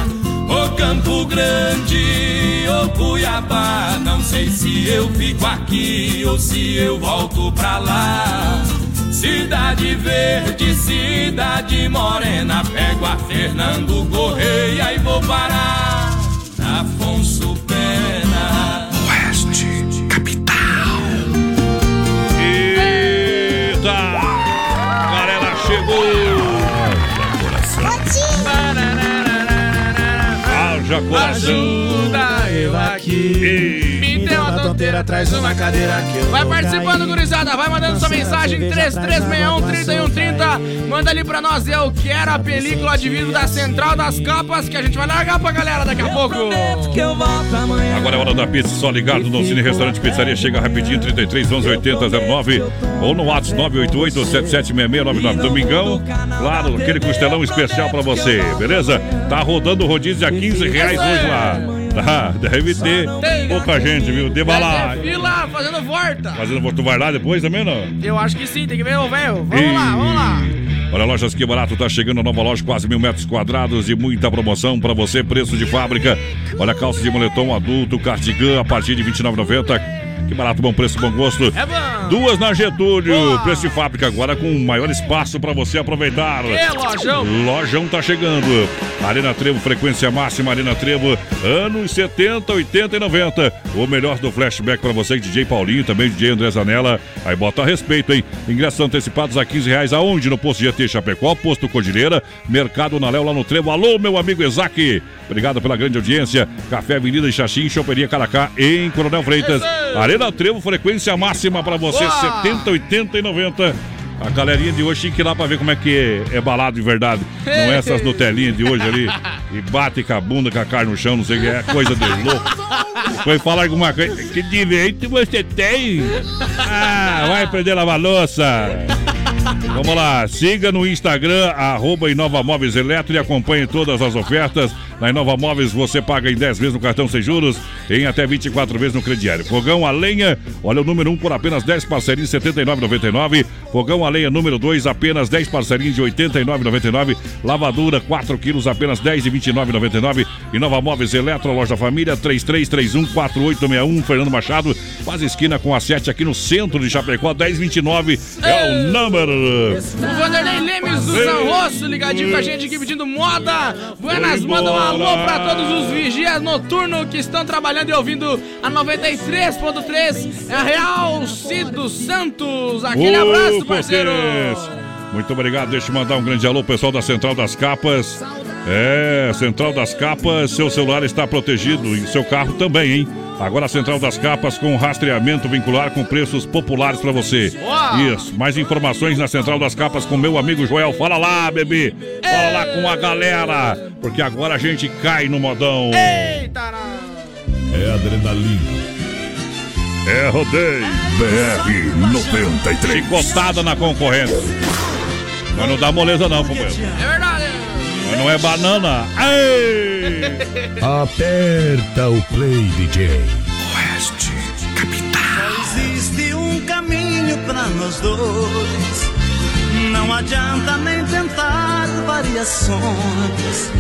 Ô Campo Grande, ô Cuiabá, não sei se eu fico aqui ou se eu volto pra lá. Cidade verde, cidade morena, pego a Fernando Correia e vou parar na Afonso Pena. Oeste, capital. Eita! Galera, chegou! Haja coração! Ajuda eu aqui. Me traz uma cadeira que eu Vai participando, gurizada. Vai mandando sua mensagem 3361-3130. Manda ali pra nós. Eu quero a película de vidro da Central das Capas que a gente vai largar pra galera daqui a pouco. Agora é hora da pizza, só ligado no Cine Restaurante Pizzaria. Chega rapidinho, 33 11 80 09 ou no WhatsApp 988 776699. Domingão, claro, aquele costelão especial pra você, beleza? Tá rodando o rodízio a 15 reais hoje lá. Tá, deve ter pouca gente, viu? De balada. Deve ter fila fazendo volta. Fazendo, tu vai lá depois também, não? Eu acho que sim, tem que ver o velho. Vamos lá, vamos lá. Olha, lojas que barato, tá chegando a nova loja, quase mil metros quadrados e muita promoção para você, preço de fábrica. Olha, calça de moletom adulto, cardigan a partir de R$ 29,90. Que barato, bom preço, bom gosto. É bom. Duas na Getúlio, preço de fábrica agora com maior espaço para você aproveitar. Que lojão. Lojão tá chegando. Arena Trevo, frequência máxima, Arena Trevo, anos 70, 80 e 90. O melhor do flashback para você, DJ Paulinho, também DJ André Zanella. Aí bota a respeito, hein? Ingressos antecipados a 15 reais aonde? No Posto GT Chapecó, Posto Cordilheira, Mercado Naléu lá no Trevo. Alô, meu amigo Isaac. Obrigado pela grande audiência. Café Avenida Xaxim, Choperia Caracá, em Coronel Freitas. Arena Trevo, frequência máxima para você, Boa. 70, 80 e 90. A galerinha de hoje tinha que ir lá pra ver como é que é, é balado de verdade. Não é essas Nutelinhas de hoje ali. E bate com a bunda, com a carne no chão, não sei o que. É coisa de louco. Foi falar alguma coisa. Que direito você tem? Ah, vai aprender a lavar louça. Vamos lá, siga no Instagram, arroba Inova Móveis Eletro e acompanhe todas as ofertas. Na Inova Móveis você paga em 10 vezes no cartão sem juros, em até 24 vezes no crediário. Fogão a lenha, olha o número 1 por apenas 10 parcerinhas de R$ 79,99. Fogão a lenha número 2, apenas 10 parcerinhas de R$ 89,99. Lavadura 4 quilos, apenas 10 de R$ 29,99. Inova Móveis Eletro, loja família 33314861, Fernando Machado, faz esquina com a 7 aqui no centro de Chapecó, 1029 é o número. O Vanderlei Lemes do São Rosso, ligadinho com a gente aqui pedindo moda. Buenas, manda um alô pra todos os vigias noturnos que estão trabalhando e ouvindo a 93.3. É a Real Cido Santos. Aquele Ô, abraço, parceiro. Muito obrigado. Deixa eu mandar um grande alô, pessoal da Central das Capas. É, Central das Capas, seu celular está protegido e seu carro também, hein? Agora a Central das Capas com rastreamento vincular com preços populares para você. Isso. Mais informações na Central das Capas com meu amigo Joel. Fala lá, bebê. Fala lá com a galera. Porque agora a gente cai no modão. Eita! É adrenalina. É rodeio. BR 93. Chicotada na concorrência. Mas não dá moleza não, companheiro. É verdade. Mas não é banana. Ei! Aperta o play, DJ. Oeste, capital. Só existe um caminho pra nós dois. Não adianta nem tentar variações.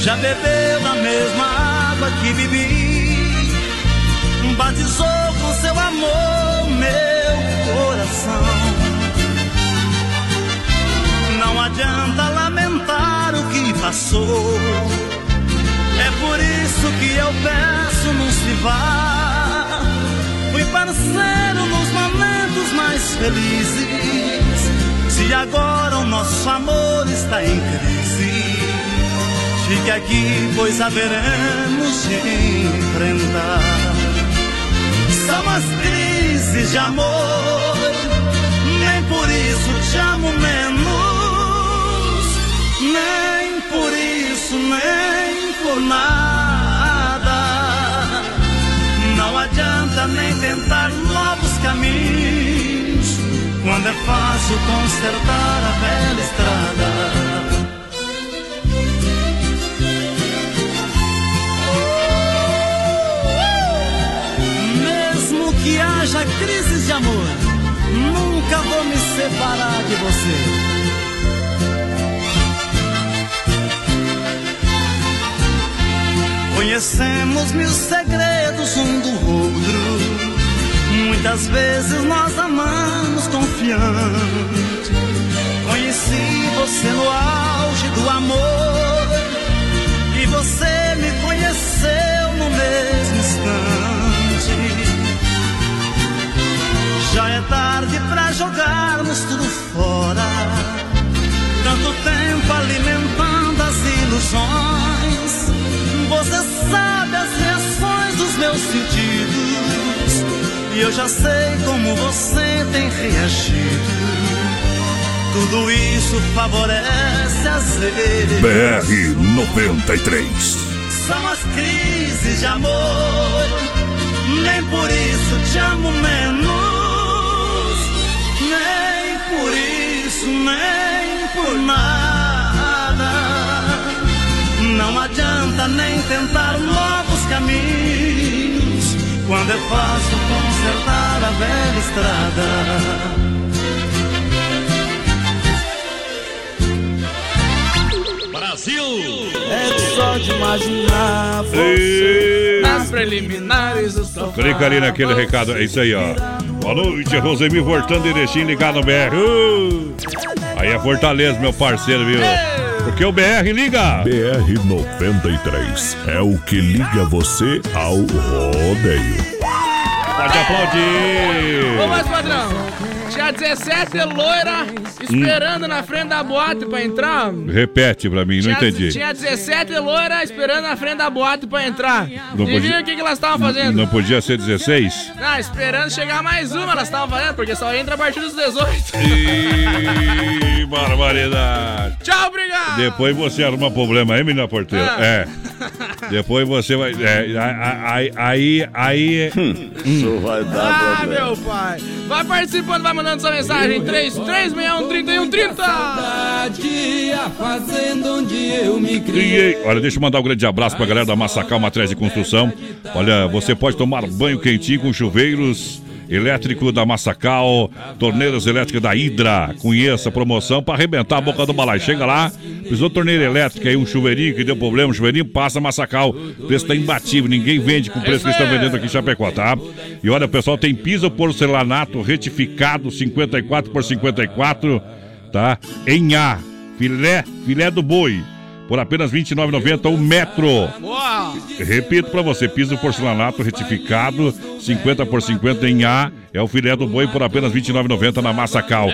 Já bebeu da mesma água que bebi. Batizou com seu amor meu coração. Adianta lamentar o que passou. É por isso que eu peço, não se vá. Fui parceiro nos momentos mais felizes. Se agora o nosso amor está em crise, fique aqui, pois haveremos de enfrentar. São as crises de amor, nem por isso te amo menos, nem por isso, nem por nada. Não adianta nem tentar novos caminhos, quando é fácil consertar a velha estrada. Que haja crises de amor, nunca vou me separar de você. Conhecemos mil segredos um do outro. Muitas vezes nós amamos confiante. Conheci você no auge do amor. E você me conheceu no mesmo instante. Já é tarde pra jogarmos tudo fora. Tanto tempo alimentando as ilusões. Você sabe as reações dos meus sentidos. E eu já sei como você tem reagido. Tudo isso favorece as vezes. BR 93. São as crises de amor. Nem por isso te amo menos. Nem por isso, nem por nada. Não adianta nem tentar novos caminhos. Quando é fácil consertar a velha estrada. Brasil! É só de imaginar você Nas preliminares do sofá. Clica ali naquele recado. É isso aí, ó. Boa noite, Rosemir Voltando e Erechim ligado no BR. Uh! Aí é Fortaleza, meu parceiro, viu? Porque o BR liga. BR 93 é o que liga você ao rodeio. Pode aplaudir. Mais padrão. Tinha 17 loira esperando na frente da boate pra entrar. Repete pra mim, não Tinha- entendi. Tinha 17 loira esperando na frente da boate pra entrar. Não Adivinha podia- o que, que elas estavam fazendo? Não podia ser 16? Ah, esperando chegar mais uma, elas estavam fazendo, porque só entra a partir dos 18. Ih, barbaridade. Tchau, obrigado! Depois você arruma problema aí, menina porteira. Ah. É. Depois você vai. É, aí. Aí. aí Isso vai Ah, meu pai! Vai participando, vai mandando sua mensagem. 3361 3130 Dia fazendo onde eu me Criei. Olha, deixa eu mandar um grande abraço pra galera da Massacal Matriz de Construção. Olha, você pode tomar banho quentinho com chuveiros elétrico da Massacal, torneiras elétricas da Hidra. Conheça a promoção para arrebentar a boca do balai. Chega lá, precisou torneira elétrica aí, um chuveirinho que deu problema, um chuveirinho, passa Massacal. O preço tá imbatível, ninguém vende com o preço que estão vendendo aqui em Chapecó, tá? E olha, pessoal, tem piso porcelanato retificado 54 por 54, tá? Em A, filé, filé do boi por apenas R$ 29,90 o metro. Repito para você, piso porcelanato retificado 50 por 50 em A É o filé do boi por apenas R$ 29,90 na Massacal.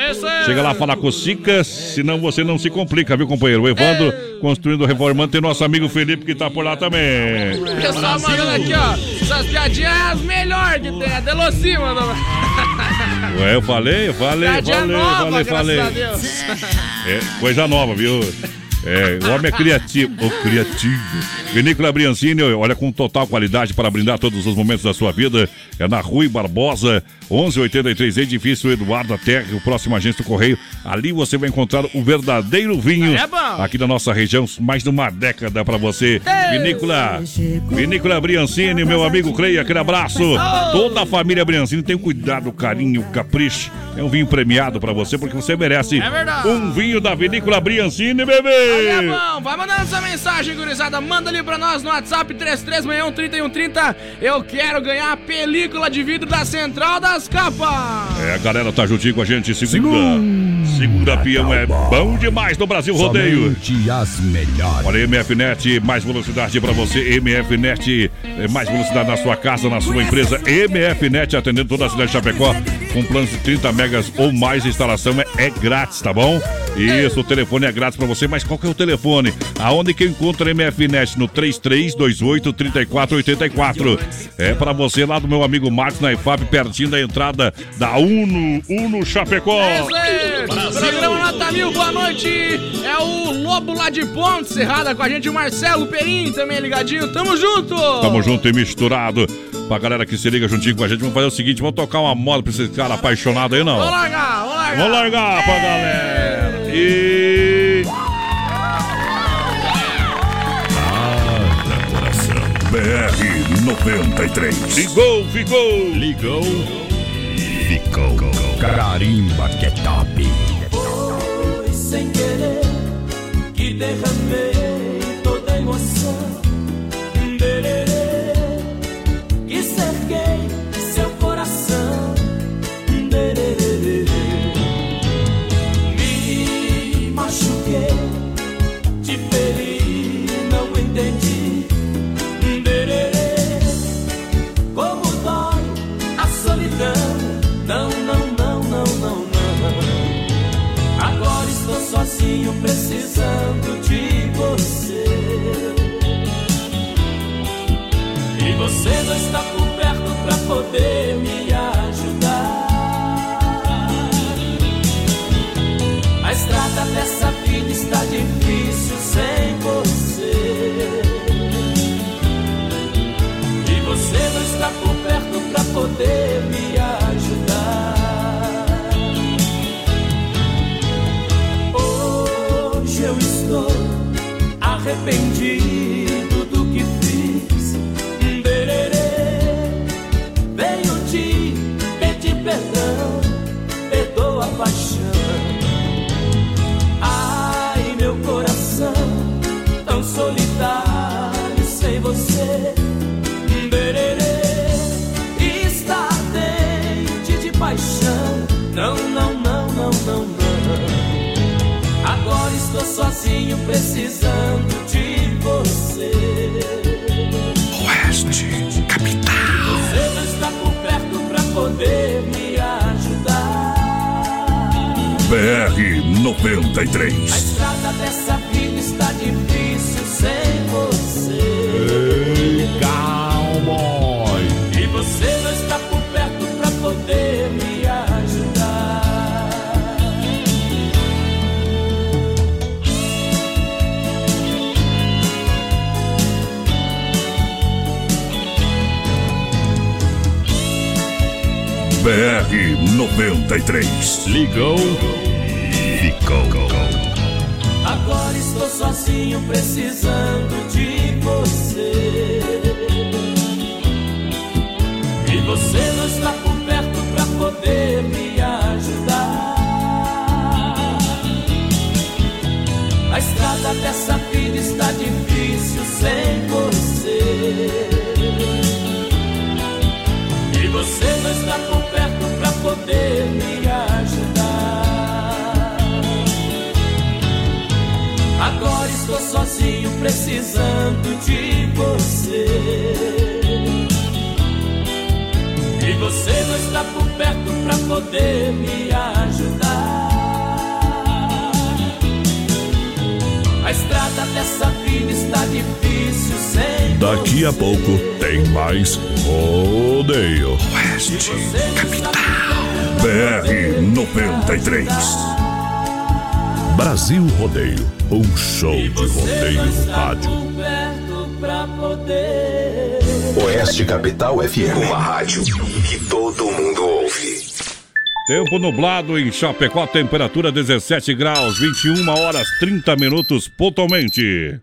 Chega lá falar com o senão você não se complica, viu, companheiro? O Evandro, construindo, reformando, tem nosso amigo Felipe que tá por lá também. Pessoal mandando aqui, ó. Essas piadinhas é as melhores que tem. A Deloci mandou. Ué, eu falei, eu falei, Piadinha falei, nova, falei, falei. a Deus. É, coisa nova, viu? É, o homem é criativo. O criativo. Vinícola Briancini, olha, com total qualidade para brindar todos os momentos da sua vida. É na Rui Barbosa, 1183, edifício Eduardo Terra, o próximo agente do Correio. Ali você vai encontrar o verdadeiro vinho. É bom. Aqui da nossa região, mais de uma década para você. Vinícola, Vinícola Briancini, meu amigo Creia, aquele abraço. Toda a família Briancini tem cuidado, carinho, capricho. É um vinho premiado para você, porque você merece É um vinho da Vinícola Briancini, bebê. Aí é bom, vai mandando sua mensagem, gurizada. Manda ali pra nós no WhatsApp 33613130. Eu quero ganhar a película de vidro da Central das Capas. É, a galera tá juntinho com a gente. Segunda. Segunda peão é bom demais no Brasil Rodeio. As melhores. Olha, MFNet, mais velocidade pra você. MFNet, é, mais velocidade na sua casa, na sua empresa. MFNet atendendo toda a cidade de Chapecó. Com planos de 30 megas ou mais, a instalação é, é grátis, tá bom? Isso, o telefone é grátis pra você, mas qual que é o telefone? Aonde que eu encontro a MFNet? No 3328-3484. É pra você lá do meu amigo Marcos na IFAP, pertinho da entrada da Uno, Uno Chapecó. É. Programa Nota Mil, boa noite. É o Lobo lá de Ponte Serrada com a gente, o Marcelo Perim também ligadinho. Tamo junto. Tamo junto e misturado. Pra galera que se liga juntinho com a gente, vamos fazer o seguinte: vamos tocar uma moda pra esse cara apaixonado aí, não? Vamos largar, vamos largar. Vamos largar pra galera. E. 93. Ligou, ficou. Ligou. Ficou. Carimba que é top. Foi sem querer que derramei você não está por perto pra poder me ajudar. A estrada dessa vida está difícil sem você. E você não está por perto pra poder me ajudar. Hoje eu estou arrependido sozinho, precisando de você. Oeste, capital. Você não está por perto pra poder me ajudar. BR A 93. estrada dessa vida está difícil sem BR 93. Ligou. Ficou. Agora estou sozinho, precisando de você. E você não está por perto pra poder me ajudar. A estrada dessa vida está difícil sem você. E você não está por poder me ajudar. Agora estou sozinho, precisando de você. E você não está por perto poder me ajudar. A estrada dessa vida está difícil sem Daqui a pouco tem mais rodeio. Oeste, capital. BR 93. Brasil Rodeio, um show de rodeio no rádio. Oeste Capital FM. Uma rádio que todo mundo ouve. Tempo nublado em Chapecó, temperatura 17 graus, 21 horas 30 minutos pontualmente.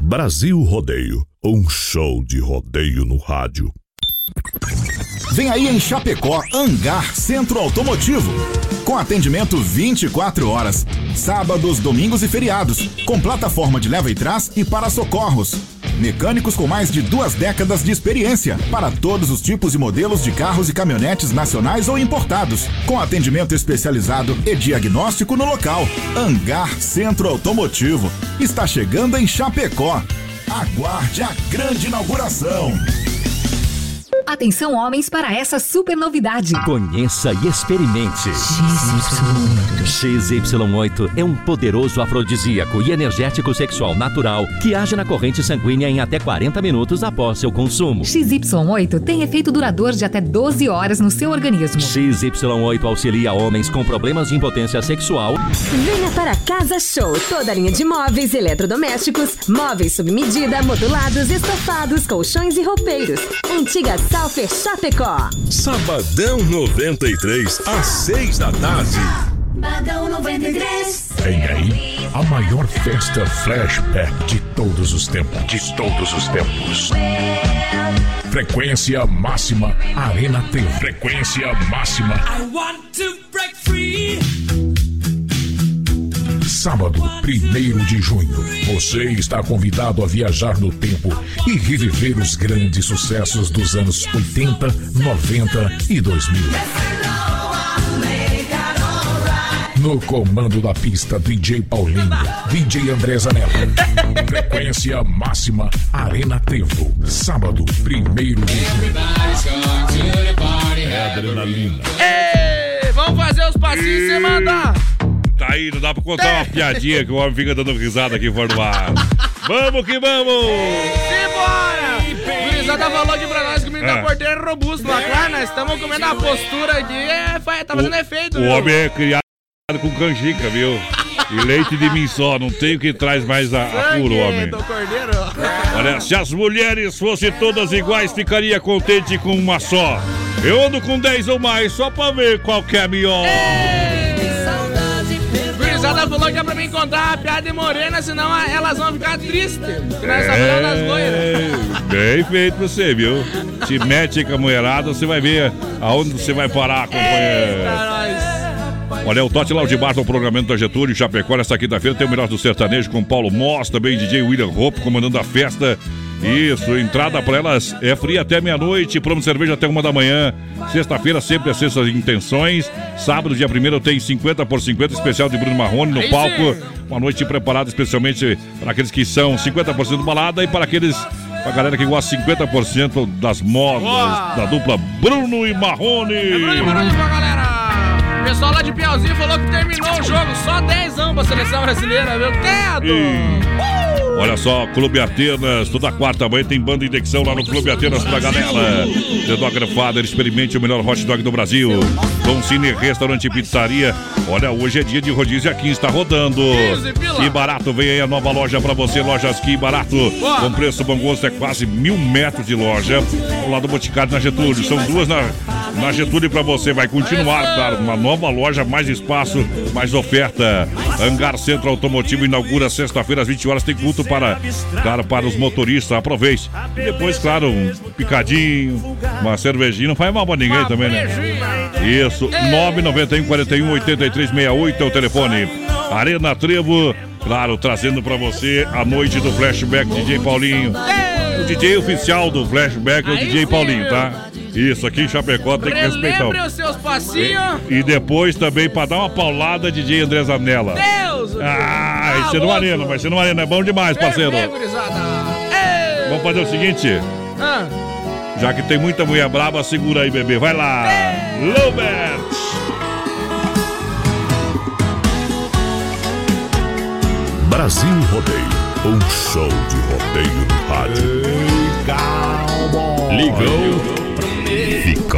Brasil Rodeio, um show de rodeio no rádio. Vem aí em Chapecó, Angar Centro Automotivo. Com atendimento 24 horas, sábados, domingos e feriados, com plataforma de leva e trás e para socorros. Mecânicos com mais de duas décadas de experiência para todos os tipos e modelos de carros e caminhonetes nacionais ou importados, com atendimento especializado e diagnóstico no local. Angar Centro Automotivo está chegando em Chapecó. Aguarde a grande inauguração. Atenção homens para essa super novidade. Conheça e experimente. XY8 é um poderoso afrodisíaco e energético sexual natural que age na corrente sanguínea em até 40 minutos após seu consumo. XY8 tem efeito duradouro de até 12 horas no seu organismo. XY8 auxilia homens com problemas de impotência sexual. Venha para Casa Show. Toda linha de móveis, eletrodomésticos, móveis sob medida, modulados, estofados, colchões e roupeiros. Antiga Salfer Chapecó. Sabadão 93, às 6 da tarde. Badão 93. Vem aí a maior festa flashback de todos os tempos. De todos os tempos. Frequência máxima Arena T. Frequência máxima. I want to break free. Sábado, 1 de junho. Você está convidado a viajar no tempo e reviver os grandes sucessos dos anos 80, 90 e 2000. No comando da pista, DJ Paulinho, DJ André Zanella. Frequência máxima Arena Trevo. Sábado, 1 de junho. É adrenalina. Ei, vamos fazer os passinhos sem mandar. Tá aí, não dá pra contar uma piadinha que o homem fica dando risada aqui fora do ar. Vamos que vamos! Simbora! Gurizada falou aqui pra nós que o menino É. da porteira é robusto. Mas claro, nós estamos comendo a postura aqui. É, tá fazendo efeito, O viu? homem é criado com canjica, viu? E leite de mim só, não tem o que traz mais a, a puro, homem. Olha, se as mulheres fossem todas iguais, ficaria contente com uma só. Eu ando com 10 ou mais, só pra ver qual que é a melhor. Gurizada falou que é pra mim contar a piada de morena, senão elas vão ficar tristes. Que nós estamos falando das loiras. É, bem feito pra você, viu? Se mete com a mulherada, você vai ver aonde você vai parar, companheiro. Olha, o Tote lá de Bar do programamento da Getúlio, Chapecó, nessa quinta-feira tem o melhor do sertanejo com Paulo Moss, também DJ William Hope comandando a festa. Isso, entrada pra elas é fria até meia-noite, promo cerveja até uma da manhã. Sexta-feira, sempre as sextas intenções. Sábado, dia 1 tem 50 por 50 especial de Bruno Marrone no palco. Uma noite preparada especialmente para aqueles que são 50% balada e para aqueles. A galera que gosta 50% das modas Boa. da dupla Bruno e Marrone. Bruno e Marrone pra galera. O pessoal lá de Piauzinho falou que terminou o jogo. Só 10 anos pra seleção brasileira, meu teto! E... Olha só, Clube Atenas, toda quarta manhã tem banda indexão lá no Clube Atenas pra galera. The Dogger Father, experimente o melhor hot dog do Brasil. Dom Cine Restaurante e Pizzaria. Olha, hoje é dia de rodízio aqui, está rodando. Que barato, vem aí a nova loja pra você, Lojas Que Barato. Com preço bom gosto, é quase mil metros de loja. Ao lado do Boticário na Getúlio. São duas na, na Getúlio pra você. Vai continuar, claro, uma nova loja, mais espaço, mais oferta. Hangar Centro Automotivo inaugura sexta-feira às 20 horas. Tem culto para, claro, para os motoristas. Aproveite. E depois, claro, um picadinho, uma cervejinha. Não faz mal pra ninguém também, né? Isso. 991 41 83 68 é o telefone. Arena Trevo, claro, trazendo pra você a noite do Flashback DJ Paulinho. O DJ oficial do Flashback é o DJ Paulinho, tá? Isso, aqui em Chapecó tem que respeitar. Relembre os seus passinhos. E depois também pra dar uma paulada, DJ André Zanella. Deus! Ah, vai ser no. Arena, vai ser no Arena. É bom demais, parceiro. Vamos fazer o seguinte, Ah, já que tem muita mulher braba, segura aí, bebê. Vai lá. Lubert. Brasil Rodeio. Um show de rodeio no rádio. Ligou,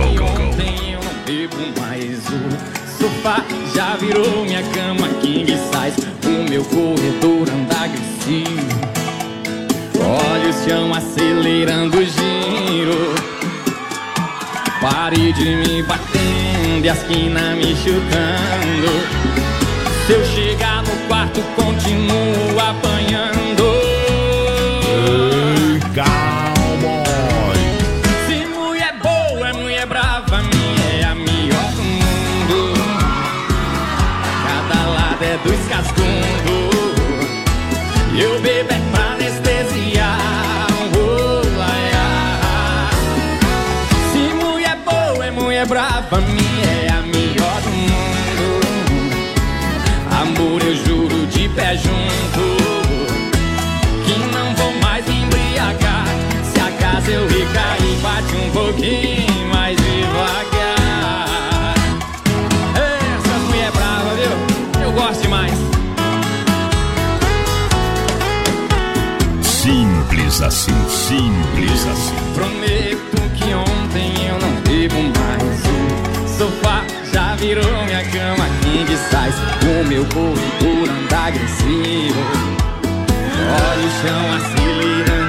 ficou. Eu não bebo mais o sofá já virou minha cama king size. O meu corredor anda agressivo. O chão acelerando o giro. Pare de me batendo e a esquina me chutando. Se eu chegar no quarto, continuo apanhando. Se eu bate um pouquinho mais devagar. Essas mulher brava, viu? Eu gosto demais. Simples assim, simples assim. Prometo que ontem eu não bebo mais. O sofá já virou minha cama king size. O meu corredor anda agressivo. Olha o chão acelerando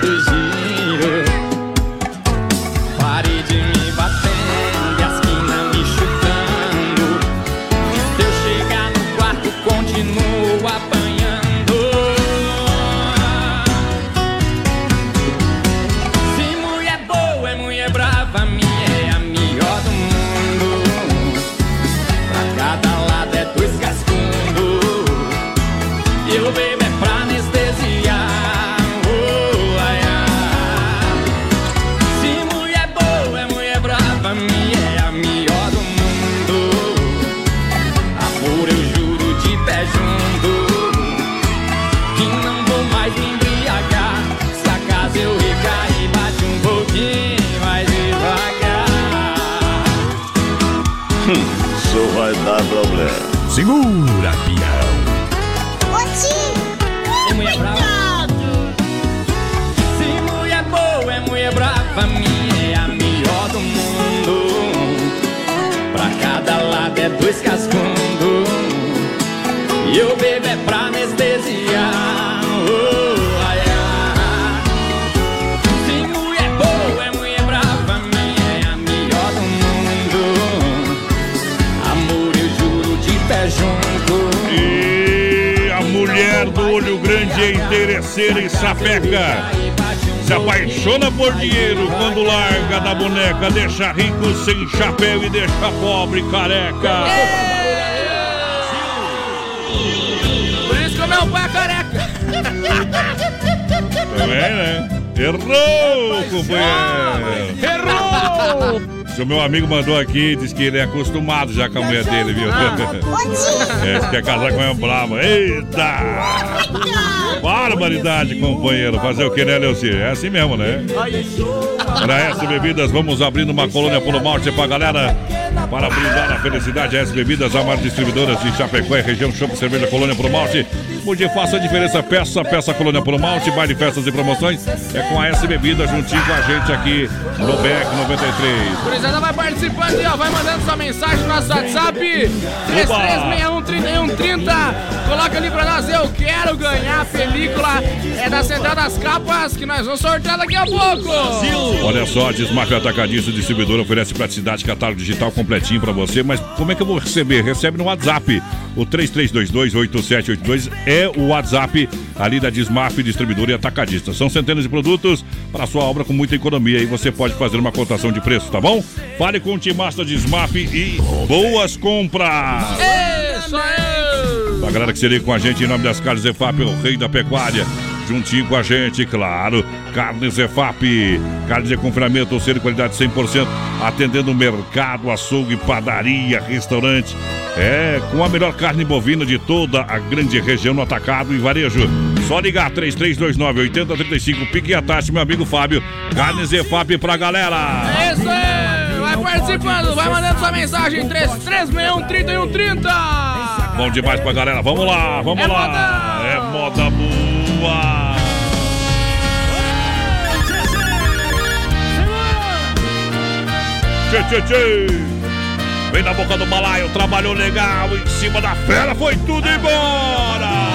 brava, minha é a melhor do mundo. Pra cada lado é dois cascundos. E eu bebo é pra anestesiar. Oh, ai, ai. Se mulher boa é mulher brava, minha é a melhor do mundo. Amor, eu juro de pé junto. E a mulher do olho grande é interesseira e sapeca. Se apaixona por dinheiro quando larga da boneca, deixa rico sem chapéu e deixa pobre careca. Por isso que o meu pai é careca. Também, né? Errou, companheiro. Errou! O meu amigo mandou aqui, diz que ele é acostumado já com a mulher dele, viu? É, se quer casar com uma brava. Eita! Barbaridade, companheiro. Fazer o que, né, Leocir? É assim mesmo, né? Para S Bebidas, vamos abrindo uma colônia Polo Malte pra galera. Para brindar a felicidade, S Bebidas, a maior distribuidora de Chapecó e região Chopp Cerveja Colônia Polo Malte. Onde faça a diferença, peça, peça Colônia Polo Malte, baile, festas e promoções. É com a S Bebidas, juntinho com a gente aqui no BEC 93. Gurizada vai participando aí, ó. Vai mandando sua mensagem no nosso WhatsApp. 33613130. Coloca ali pra nós, eu quero ganhar a película. É da Central das Capas que nós vamos sortear daqui a pouco. Olha só, Desmaf Atacadista Distribuidora oferece praticidade, catálogo digital completinho pra você, mas como é que eu vou receber? Recebe no WhatsApp. O 3322-8782 é o WhatsApp ali da Desmaf Distribuidora e Atacadista. São centenas de produtos para sua obra com muita economia e você pode fazer uma cotação de preço, tá bom? Fale com o Timasta Desmaf e boas compras! Isso aí! A galera que se liga com a gente em nome das Carnes EFAP, o rei da pecuária. Juntinho com a gente, claro. Carnes EFAP. Carnes de confinamento, ser de qualidade 100%. Atendendo mercado, açougue, padaria, restaurante. É, com a melhor carne bovina de toda a grande região no atacado e varejo. Só ligar 3329-8035. Pique e atache, meu amigo Fábio. Carnes EFAP pra galera. É isso aí! Vai participando, vai mandando sua mensagem 3361-3130. Bom demais pra galera. Vamos lá, vamos É lá. moda! É moda boa. Tchê, tchê, tchê. Vem na boca do balaio, trabalhou legal. Em cima da fera, foi tudo embora.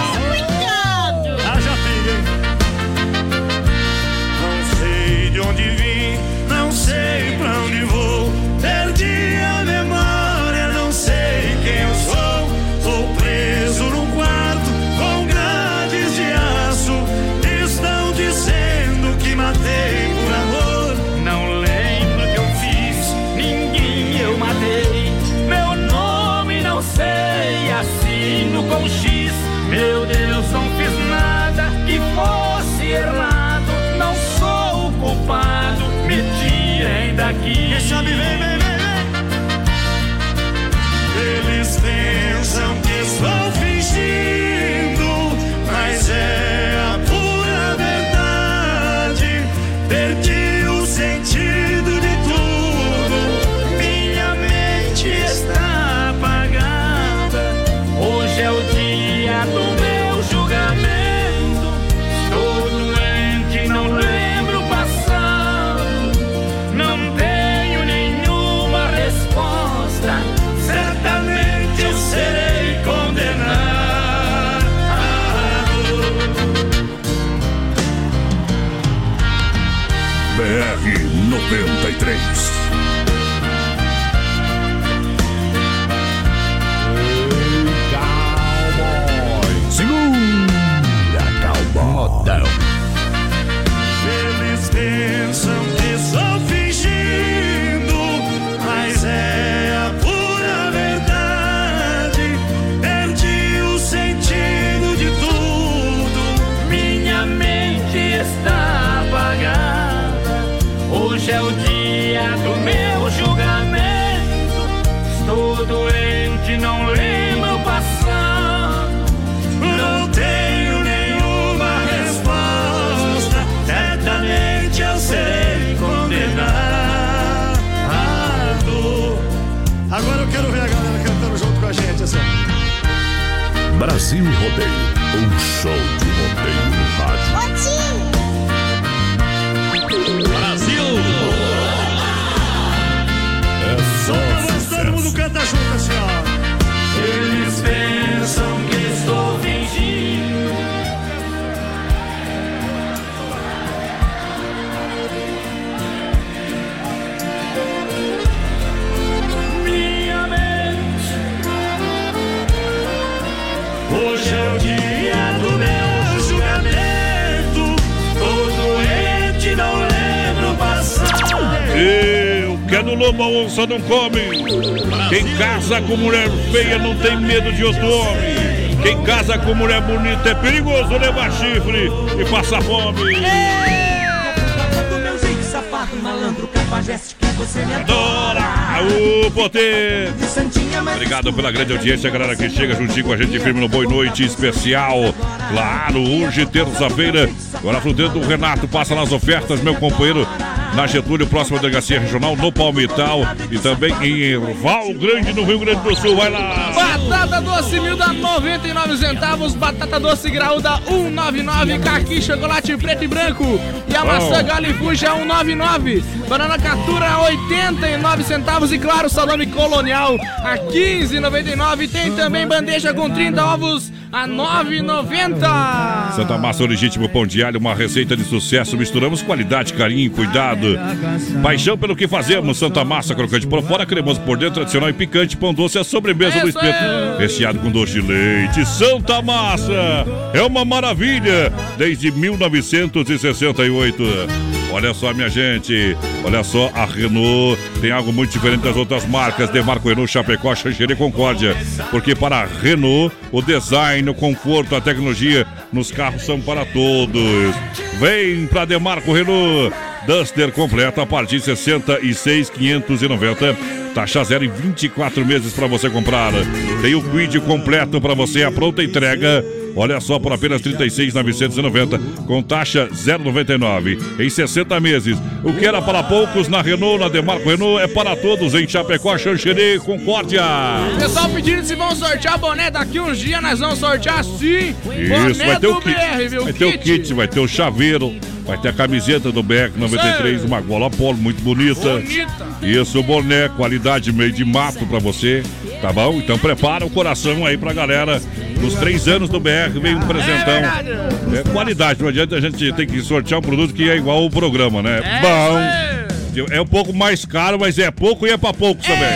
Come. Quem casa com mulher feia não tem medo de outro homem. Quem casa com mulher bonita é perigoso levar chifre e passar fome. Malandro, que você me adora. O poder. Obrigado pela grande audiência, galera que chega juntinho com a gente firme no Boi Noite Especial. Claro, hoje, terça-feira, agora fruteira do Renato passa nas ofertas, meu companheiro. Na Getúlio, próxima delegacia regional, no Palmital e também em Val Grande, no Rio Grande do Sul. Vai lá! Batata doce mil dá 99 centavos, batata doce graúda 199, caqui chocolate preto e branco e a Bom. maçã galifuja 199, banana catura 89 centavos e claro, salame colonial a 15,99. Tem também bandeja com 30 ovos a 9,90. Santa Massa, legítimo pão de alho, uma receita de sucesso. Misturamos qualidade, carinho, cuidado. Paixão pelo que fazemos. Santa Massa, crocante por fora, cremoso por dentro, tradicional e picante. Pão doce, a sobremesa do espeto. Recheado com doce de leite. Santa Massa é uma maravilha desde 1968. Olha só, minha gente. Olha só, a Renault tem algo muito diferente das outras marcas. Demarco Renault, Chapecó, Xanxerê e Concórdia. Porque para a Renault, o design, o conforto, a tecnologia nos carros são para todos. Vem para Demarco Renault. Duster completo a partir de 66,590. Taxa zero em 24 meses para você comprar. Tem o Quid completo para você, a pronta entrega. Olha só, por apenas R$ 36,990, com taxa 0,99 em 60 meses. O que era para poucos na Renault, na Demarco Renault, é para todos em Chapecó, Xanxerê, Concórdia. Pessoal pedindo se vão sortear boné daqui uns dias, nós vamos sortear sim. Isso, vai ter o kit. BR, viu? Vai ter o kit, vai ter o chaveiro, vai ter a camiseta do BR 93, uma gola polo muito bonita. Bonita. Isso, boné, qualidade meio de mato pra você, tá bom? Então prepara o coração aí pra galera. Nos três anos do BR vem um presentão. É qualidade, não adianta a gente ter que sortear um produto que é igual o programa, né? Bom. É um pouco mais caro, mas é pouco e é pra poucos também.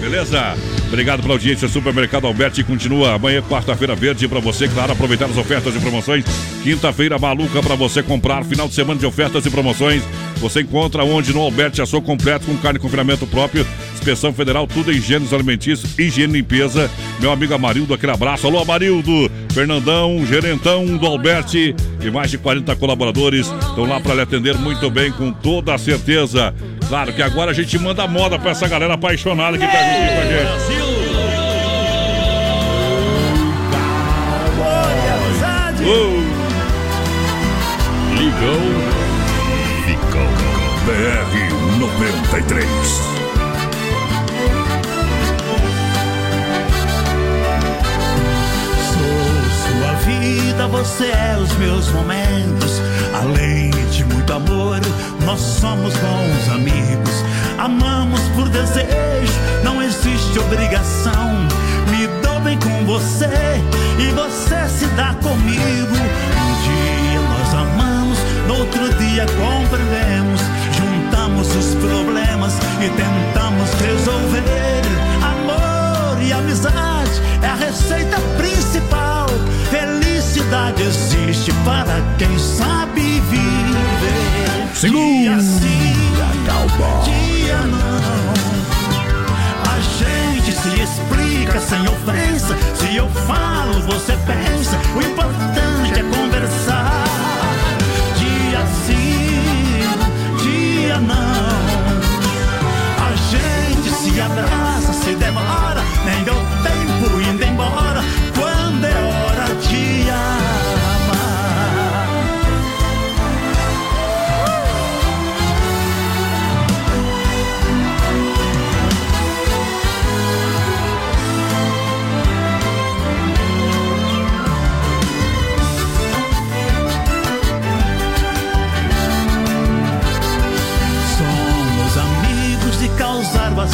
Beleza? Obrigado pela audiência. Supermercado Alberti continua amanhã, quarta-feira verde pra você, claro, aproveitar as ofertas e promoções. Quinta-feira maluca pra você comprar. Final de semana de ofertas e promoções. Você encontra onde no Alberti açougue completo com carne e confinamento próprio. Inspeção Federal, tudo em higienes alimentícios, higiene e limpeza. Meu amigo Amarildo, aquele abraço. Alô, Amarildo, Fernandão, gerentão do Alberti e mais de 40 colaboradores estão lá para lhe atender muito bem, com toda a certeza. Claro que agora a gente manda moda para essa galera apaixonada que tá juntinho com a gente. Uh. Ligou. Ficou. BR 93. Vida, você é os meus momentos. Além de muito amor, nós somos bons amigos. Amamos por desejo, não existe obrigação. Me dou bem com você e você se dá comigo. Um dia nós amamos, no outro dia compreendemos. Juntamos os problemas e tentamos resolver. Amor e amizade é a receita principal. Felicidade existe para quem sabe viver. Dia sim, dia não. A gente se explica sem ofensa. Se eu falo, você pensa. O importante é conversar. Dia sim, dia não. A gente se abraça, se demora. Nem deu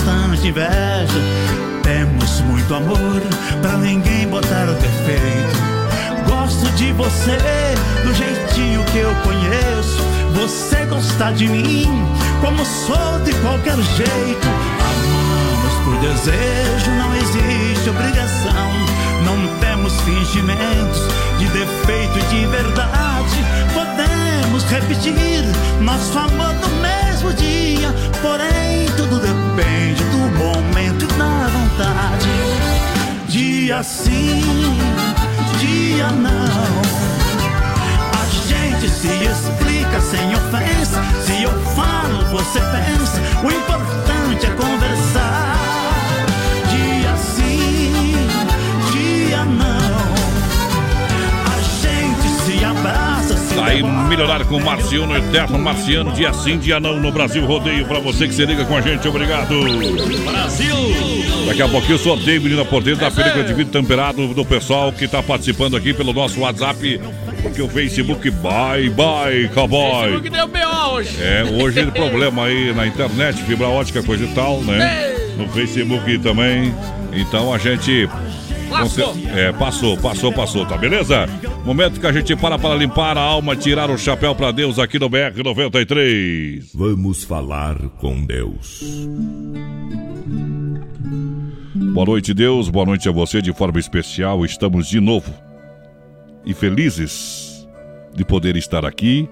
causar bastante inveja. Temos muito amor pra ninguém botar o defeito. Gosto de você do jeitinho que eu conheço. Você gosta de mim como sou de qualquer jeito. Amamos por desejo, não existe obrigação. Não temos fingimentos de defeito e de verdade. Podemos repetir nosso amor no mesmo dia. Porém, tudo depende do momento e da vontade. Dia sim, dia não. A gente se explica sem ofensa. Se eu falo, você pensa. O importante é conversar. Melhorar com Marciano Eterno Marciano, dia sim, dia não, no Brasil Rodeio. Pra você que se liga com a gente, obrigado. Brasil! Daqui a pouquinho eu sorteio, menina por dentro da película de vidro temperado do pessoal que tá participando aqui pelo nosso WhatsApp, porque o Facebook, bye, bye, cowboy. Facebook deu B.O. hoje. É, hoje é problema aí na internet, fibra ótica, coisa e tal, né? No Facebook também. Então a gente. Lascou. É, passou, passou, passou, tá beleza? Momento que a gente para para limpar a alma, tirar o chapéu pra Deus aqui no BR 93. Vamos falar com Deus. Boa noite, Deus. Boa noite a você de forma especial. Estamos de novo e felizes de poder estar aqui.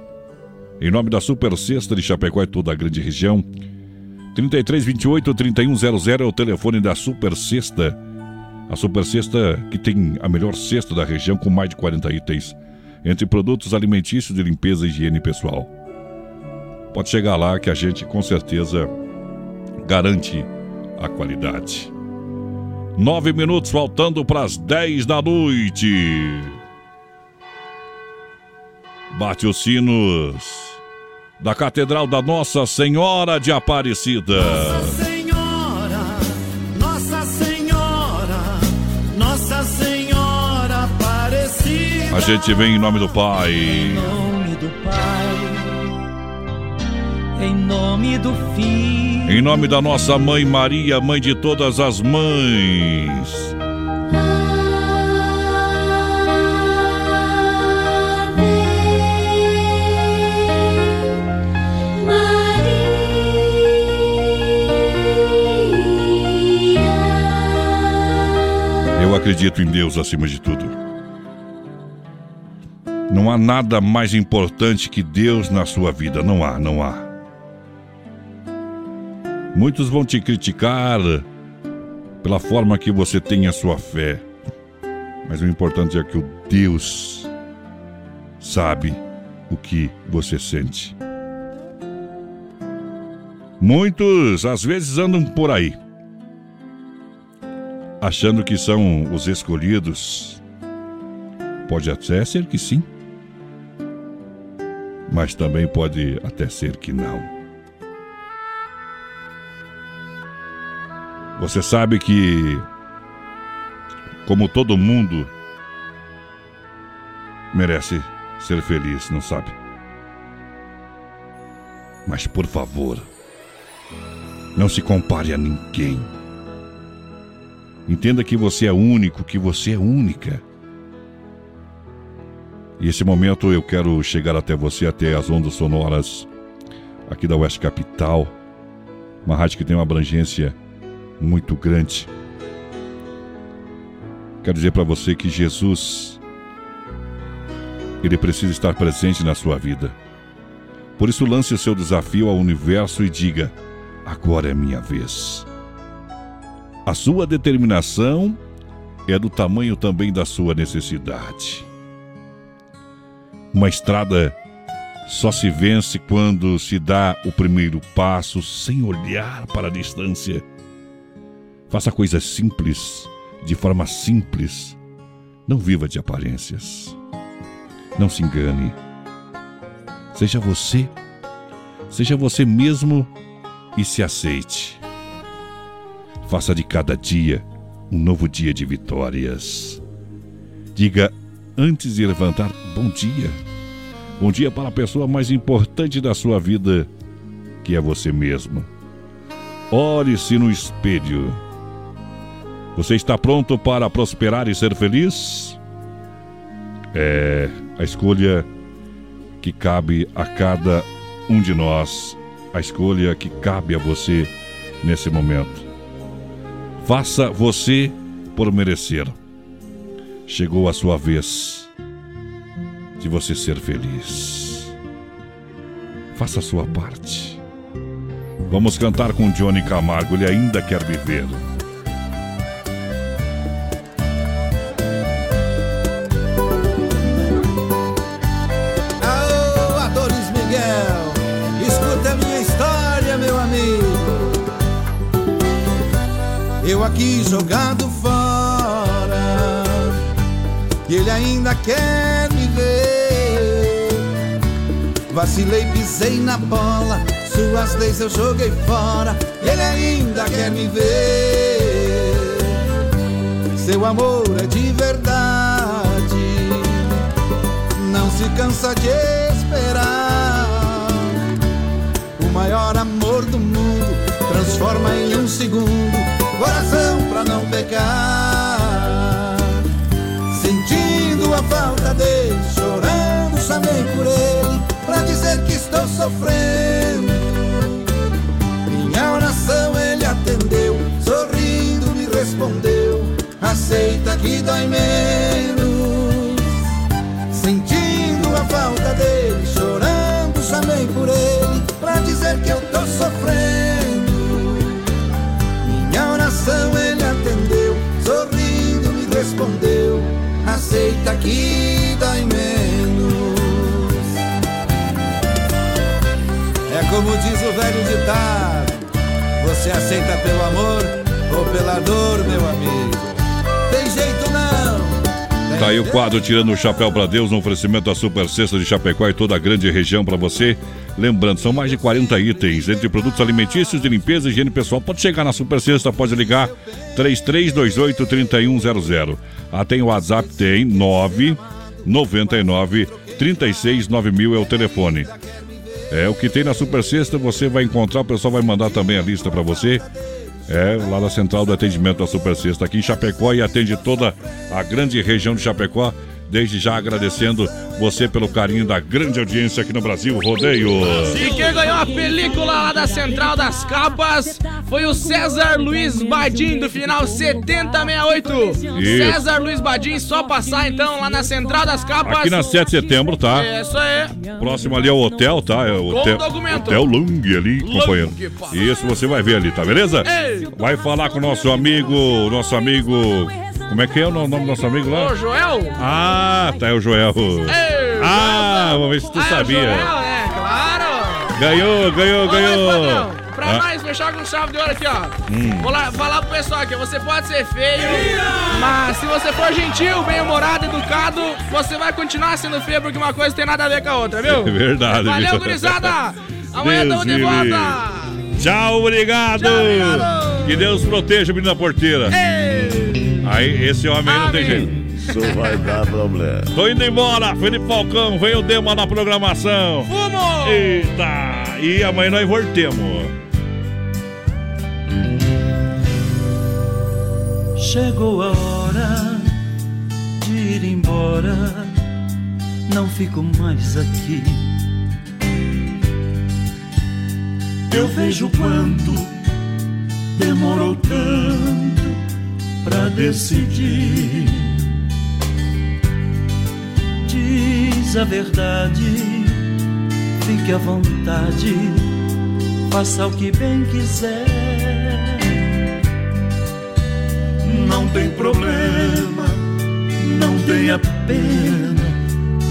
Em nome da Super Sexta de Chapecó e toda a grande região. 3328 3100 é o telefone da Super Sexta. A Super Sexta que tem a melhor cesta da região com mais de 40 itens, entre produtos alimentícios de limpeza e higiene pessoal. Pode chegar lá que a gente com certeza garante a qualidade. Nove minutos faltando para as 10 da noite. Bate os sinos da Catedral da Nossa Senhora de Aparecida. Senhora, A gente vem em nome do Pai, Em nome do Pai, em nome do Filho. em nome da nossa mãe Maria, mãe de todas as mães. Eu acredito em Deus acima de tudo. Não há nada mais importante que Deus na sua vida. Não há, não há. Muitos vão te criticar pela forma que você tem a sua fé. Mas o importante é que o Deus sabe o que você sente. Muitos às vezes andam por aí achando que são os escolhidos. Pode até ser que sim, mas também pode até ser que não. Você sabe que, como todo mundo, merece ser feliz, não sabe? Mas por favor, não se compare a ninguém. Entenda que você é único, que você é única. E esse momento eu quero chegar até você, até as ondas sonoras aqui da Oeste Capital. Uma rádio que tem uma abrangência muito grande. Quero dizer para você que Jesus, ele precisa estar presente na sua vida. Por isso, lance o seu desafio ao universo e diga: agora é minha vez. A sua determinação é do tamanho também da sua necessidade. Uma estrada só se vence quando se dá o primeiro passo sem olhar para a distância. Faça coisas simples, de forma simples. Não viva de aparências. Não se engane. Seja você. Seja você mesmo e se aceite. Faça de cada dia um novo dia de vitórias. Diga antes de levantar, bom dia. Bom dia para a pessoa mais importante da sua vida, que é você mesmo. Olhe-se no espelho. Você está pronto para prosperar e ser feliz? É a escolha que cabe a cada um de nós, a escolha que cabe a você nesse momento. Faça você por merecer. Chegou a sua vez de você ser feliz. Faça a sua parte. Vamos cantar com Johnny Camargo, ele ainda quer viver. Quer me ver. Vacilei, pisei na bola, suas leis eu joguei fora. Ele ainda quer me ver. Seu amor é de verdade, não se cansa de esperar. O maior amor do mundo transforma em um segundo coração pra não pecar. A falta dele, chorando, chamei por ele pra dizer que estou sofrendo. Minha oração ele atendeu, sorrindo me respondeu: Aceita que dói menos. Sentindo a falta dele, chorando, chamei por ele pra dizer que eu tô sofrendo. Aceita que dói menos. É como diz o velho ditado: Você aceita pelo amor ou pela dor, meu amigo? Tá aí o quadro Tirando o Chapéu para Deus, um oferecimento da Super Sexta de Chapecó e toda a grande região para você. Lembrando, são mais de 40 itens, entre produtos alimentícios, de limpeza e higiene pessoal. Pode chegar na Super Sexta, pode ligar 3328-3100. Ah, tem o WhatsApp, tem 999 369000 é o telefone. É, o que tem na Super Sexta você vai encontrar, o pessoal vai mandar também a lista para você. É, lá na central do atendimento da Super Sexta, aqui em Chapecó, e atende toda a grande região de Chapecó. Desde já agradecendo você pelo carinho da grande audiência aqui no Brasil Rodeio. E quem ganhou a película lá da Central das Capas foi o César Luiz Badim, do final 7068. Isso. César Luiz Badim, só passar então lá na Central das Capas. Aqui na 7 de setembro, tá? É isso aí. Próximo ali é o hotel, tá? É o Com hotel, documento. hotel Lung ali, companheiro. Isso você vai ver ali, tá beleza? Ei. Vai falar com o nosso amigo, nosso amigo. Como é que é o nome do nosso amigo lá? Ô, Joel. Ah, tá, é o Joel. Ah, vamos ver se tu Ah, é o sabia. Joel, né? Claro. Ganhou, ganhou, Ô, mas, ganhou. padrão, Pra Ah. nós, fechar com chave de ouro aqui, ó. Hum. Vou lá falar pro pessoal aqui, você pode ser feio, mas se você for gentil, bem-humorado, educado, você vai continuar sendo feio, porque uma coisa tem nada a ver com a outra, viu? É verdade, Valeu, gurizada! Amanhã estamos de volta! livre. Tchau, obrigado. Que Deus proteja o menino da porteira. Aí, esse homem aí não tem jeito. Isso vai dar problema. Tô indo embora, Felipe Falcão, vem o Dema na programação. Fumo! Eita! E amanhã nós voltemos. Chegou a hora de ir embora, não fico mais aqui. Eu vejo quanto demorou tanto pra decidir. Diz a verdade, fique à vontade, faça o que bem quiser. Não tem problema, não tenha pena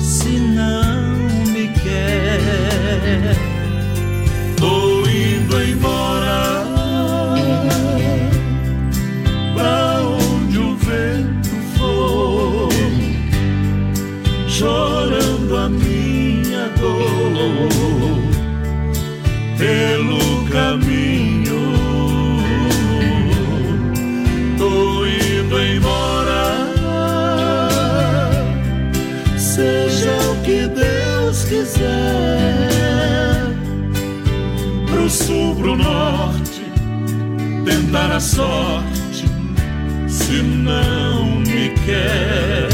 se não me quer. Tô indo embora pelo caminho. Tô indo embora, seja o que Deus quiser. Pro sul, pro norte, tentar a sorte, se não me quer.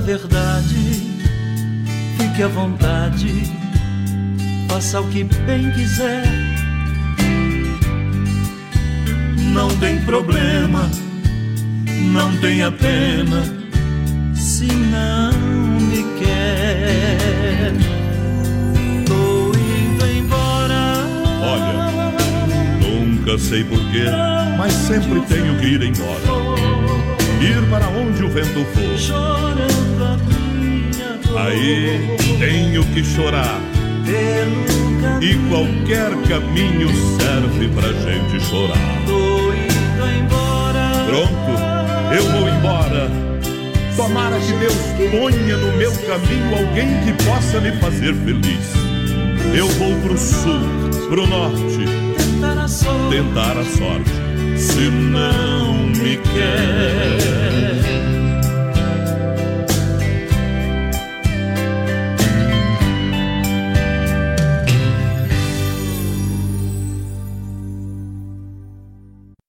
Verdade, fique à vontade, faça o que bem quiser. Não tem problema, não tenha pena, se não me quer. Tô indo embora. Olha, nunca sei porquê, mas sempre tenho que ir embora. Ir para onde o vento for. Chorando a minha dor. Aí tenho que chorar. E qualquer caminho serve pra gente chorar. Tô indo embora. Pronto, eu vou embora. Tomara que Deus ponha no meu caminho alguém que possa me fazer feliz. Eu vou pro sul, pro norte, Tentar a sorte. tentar a sorte se não me quer.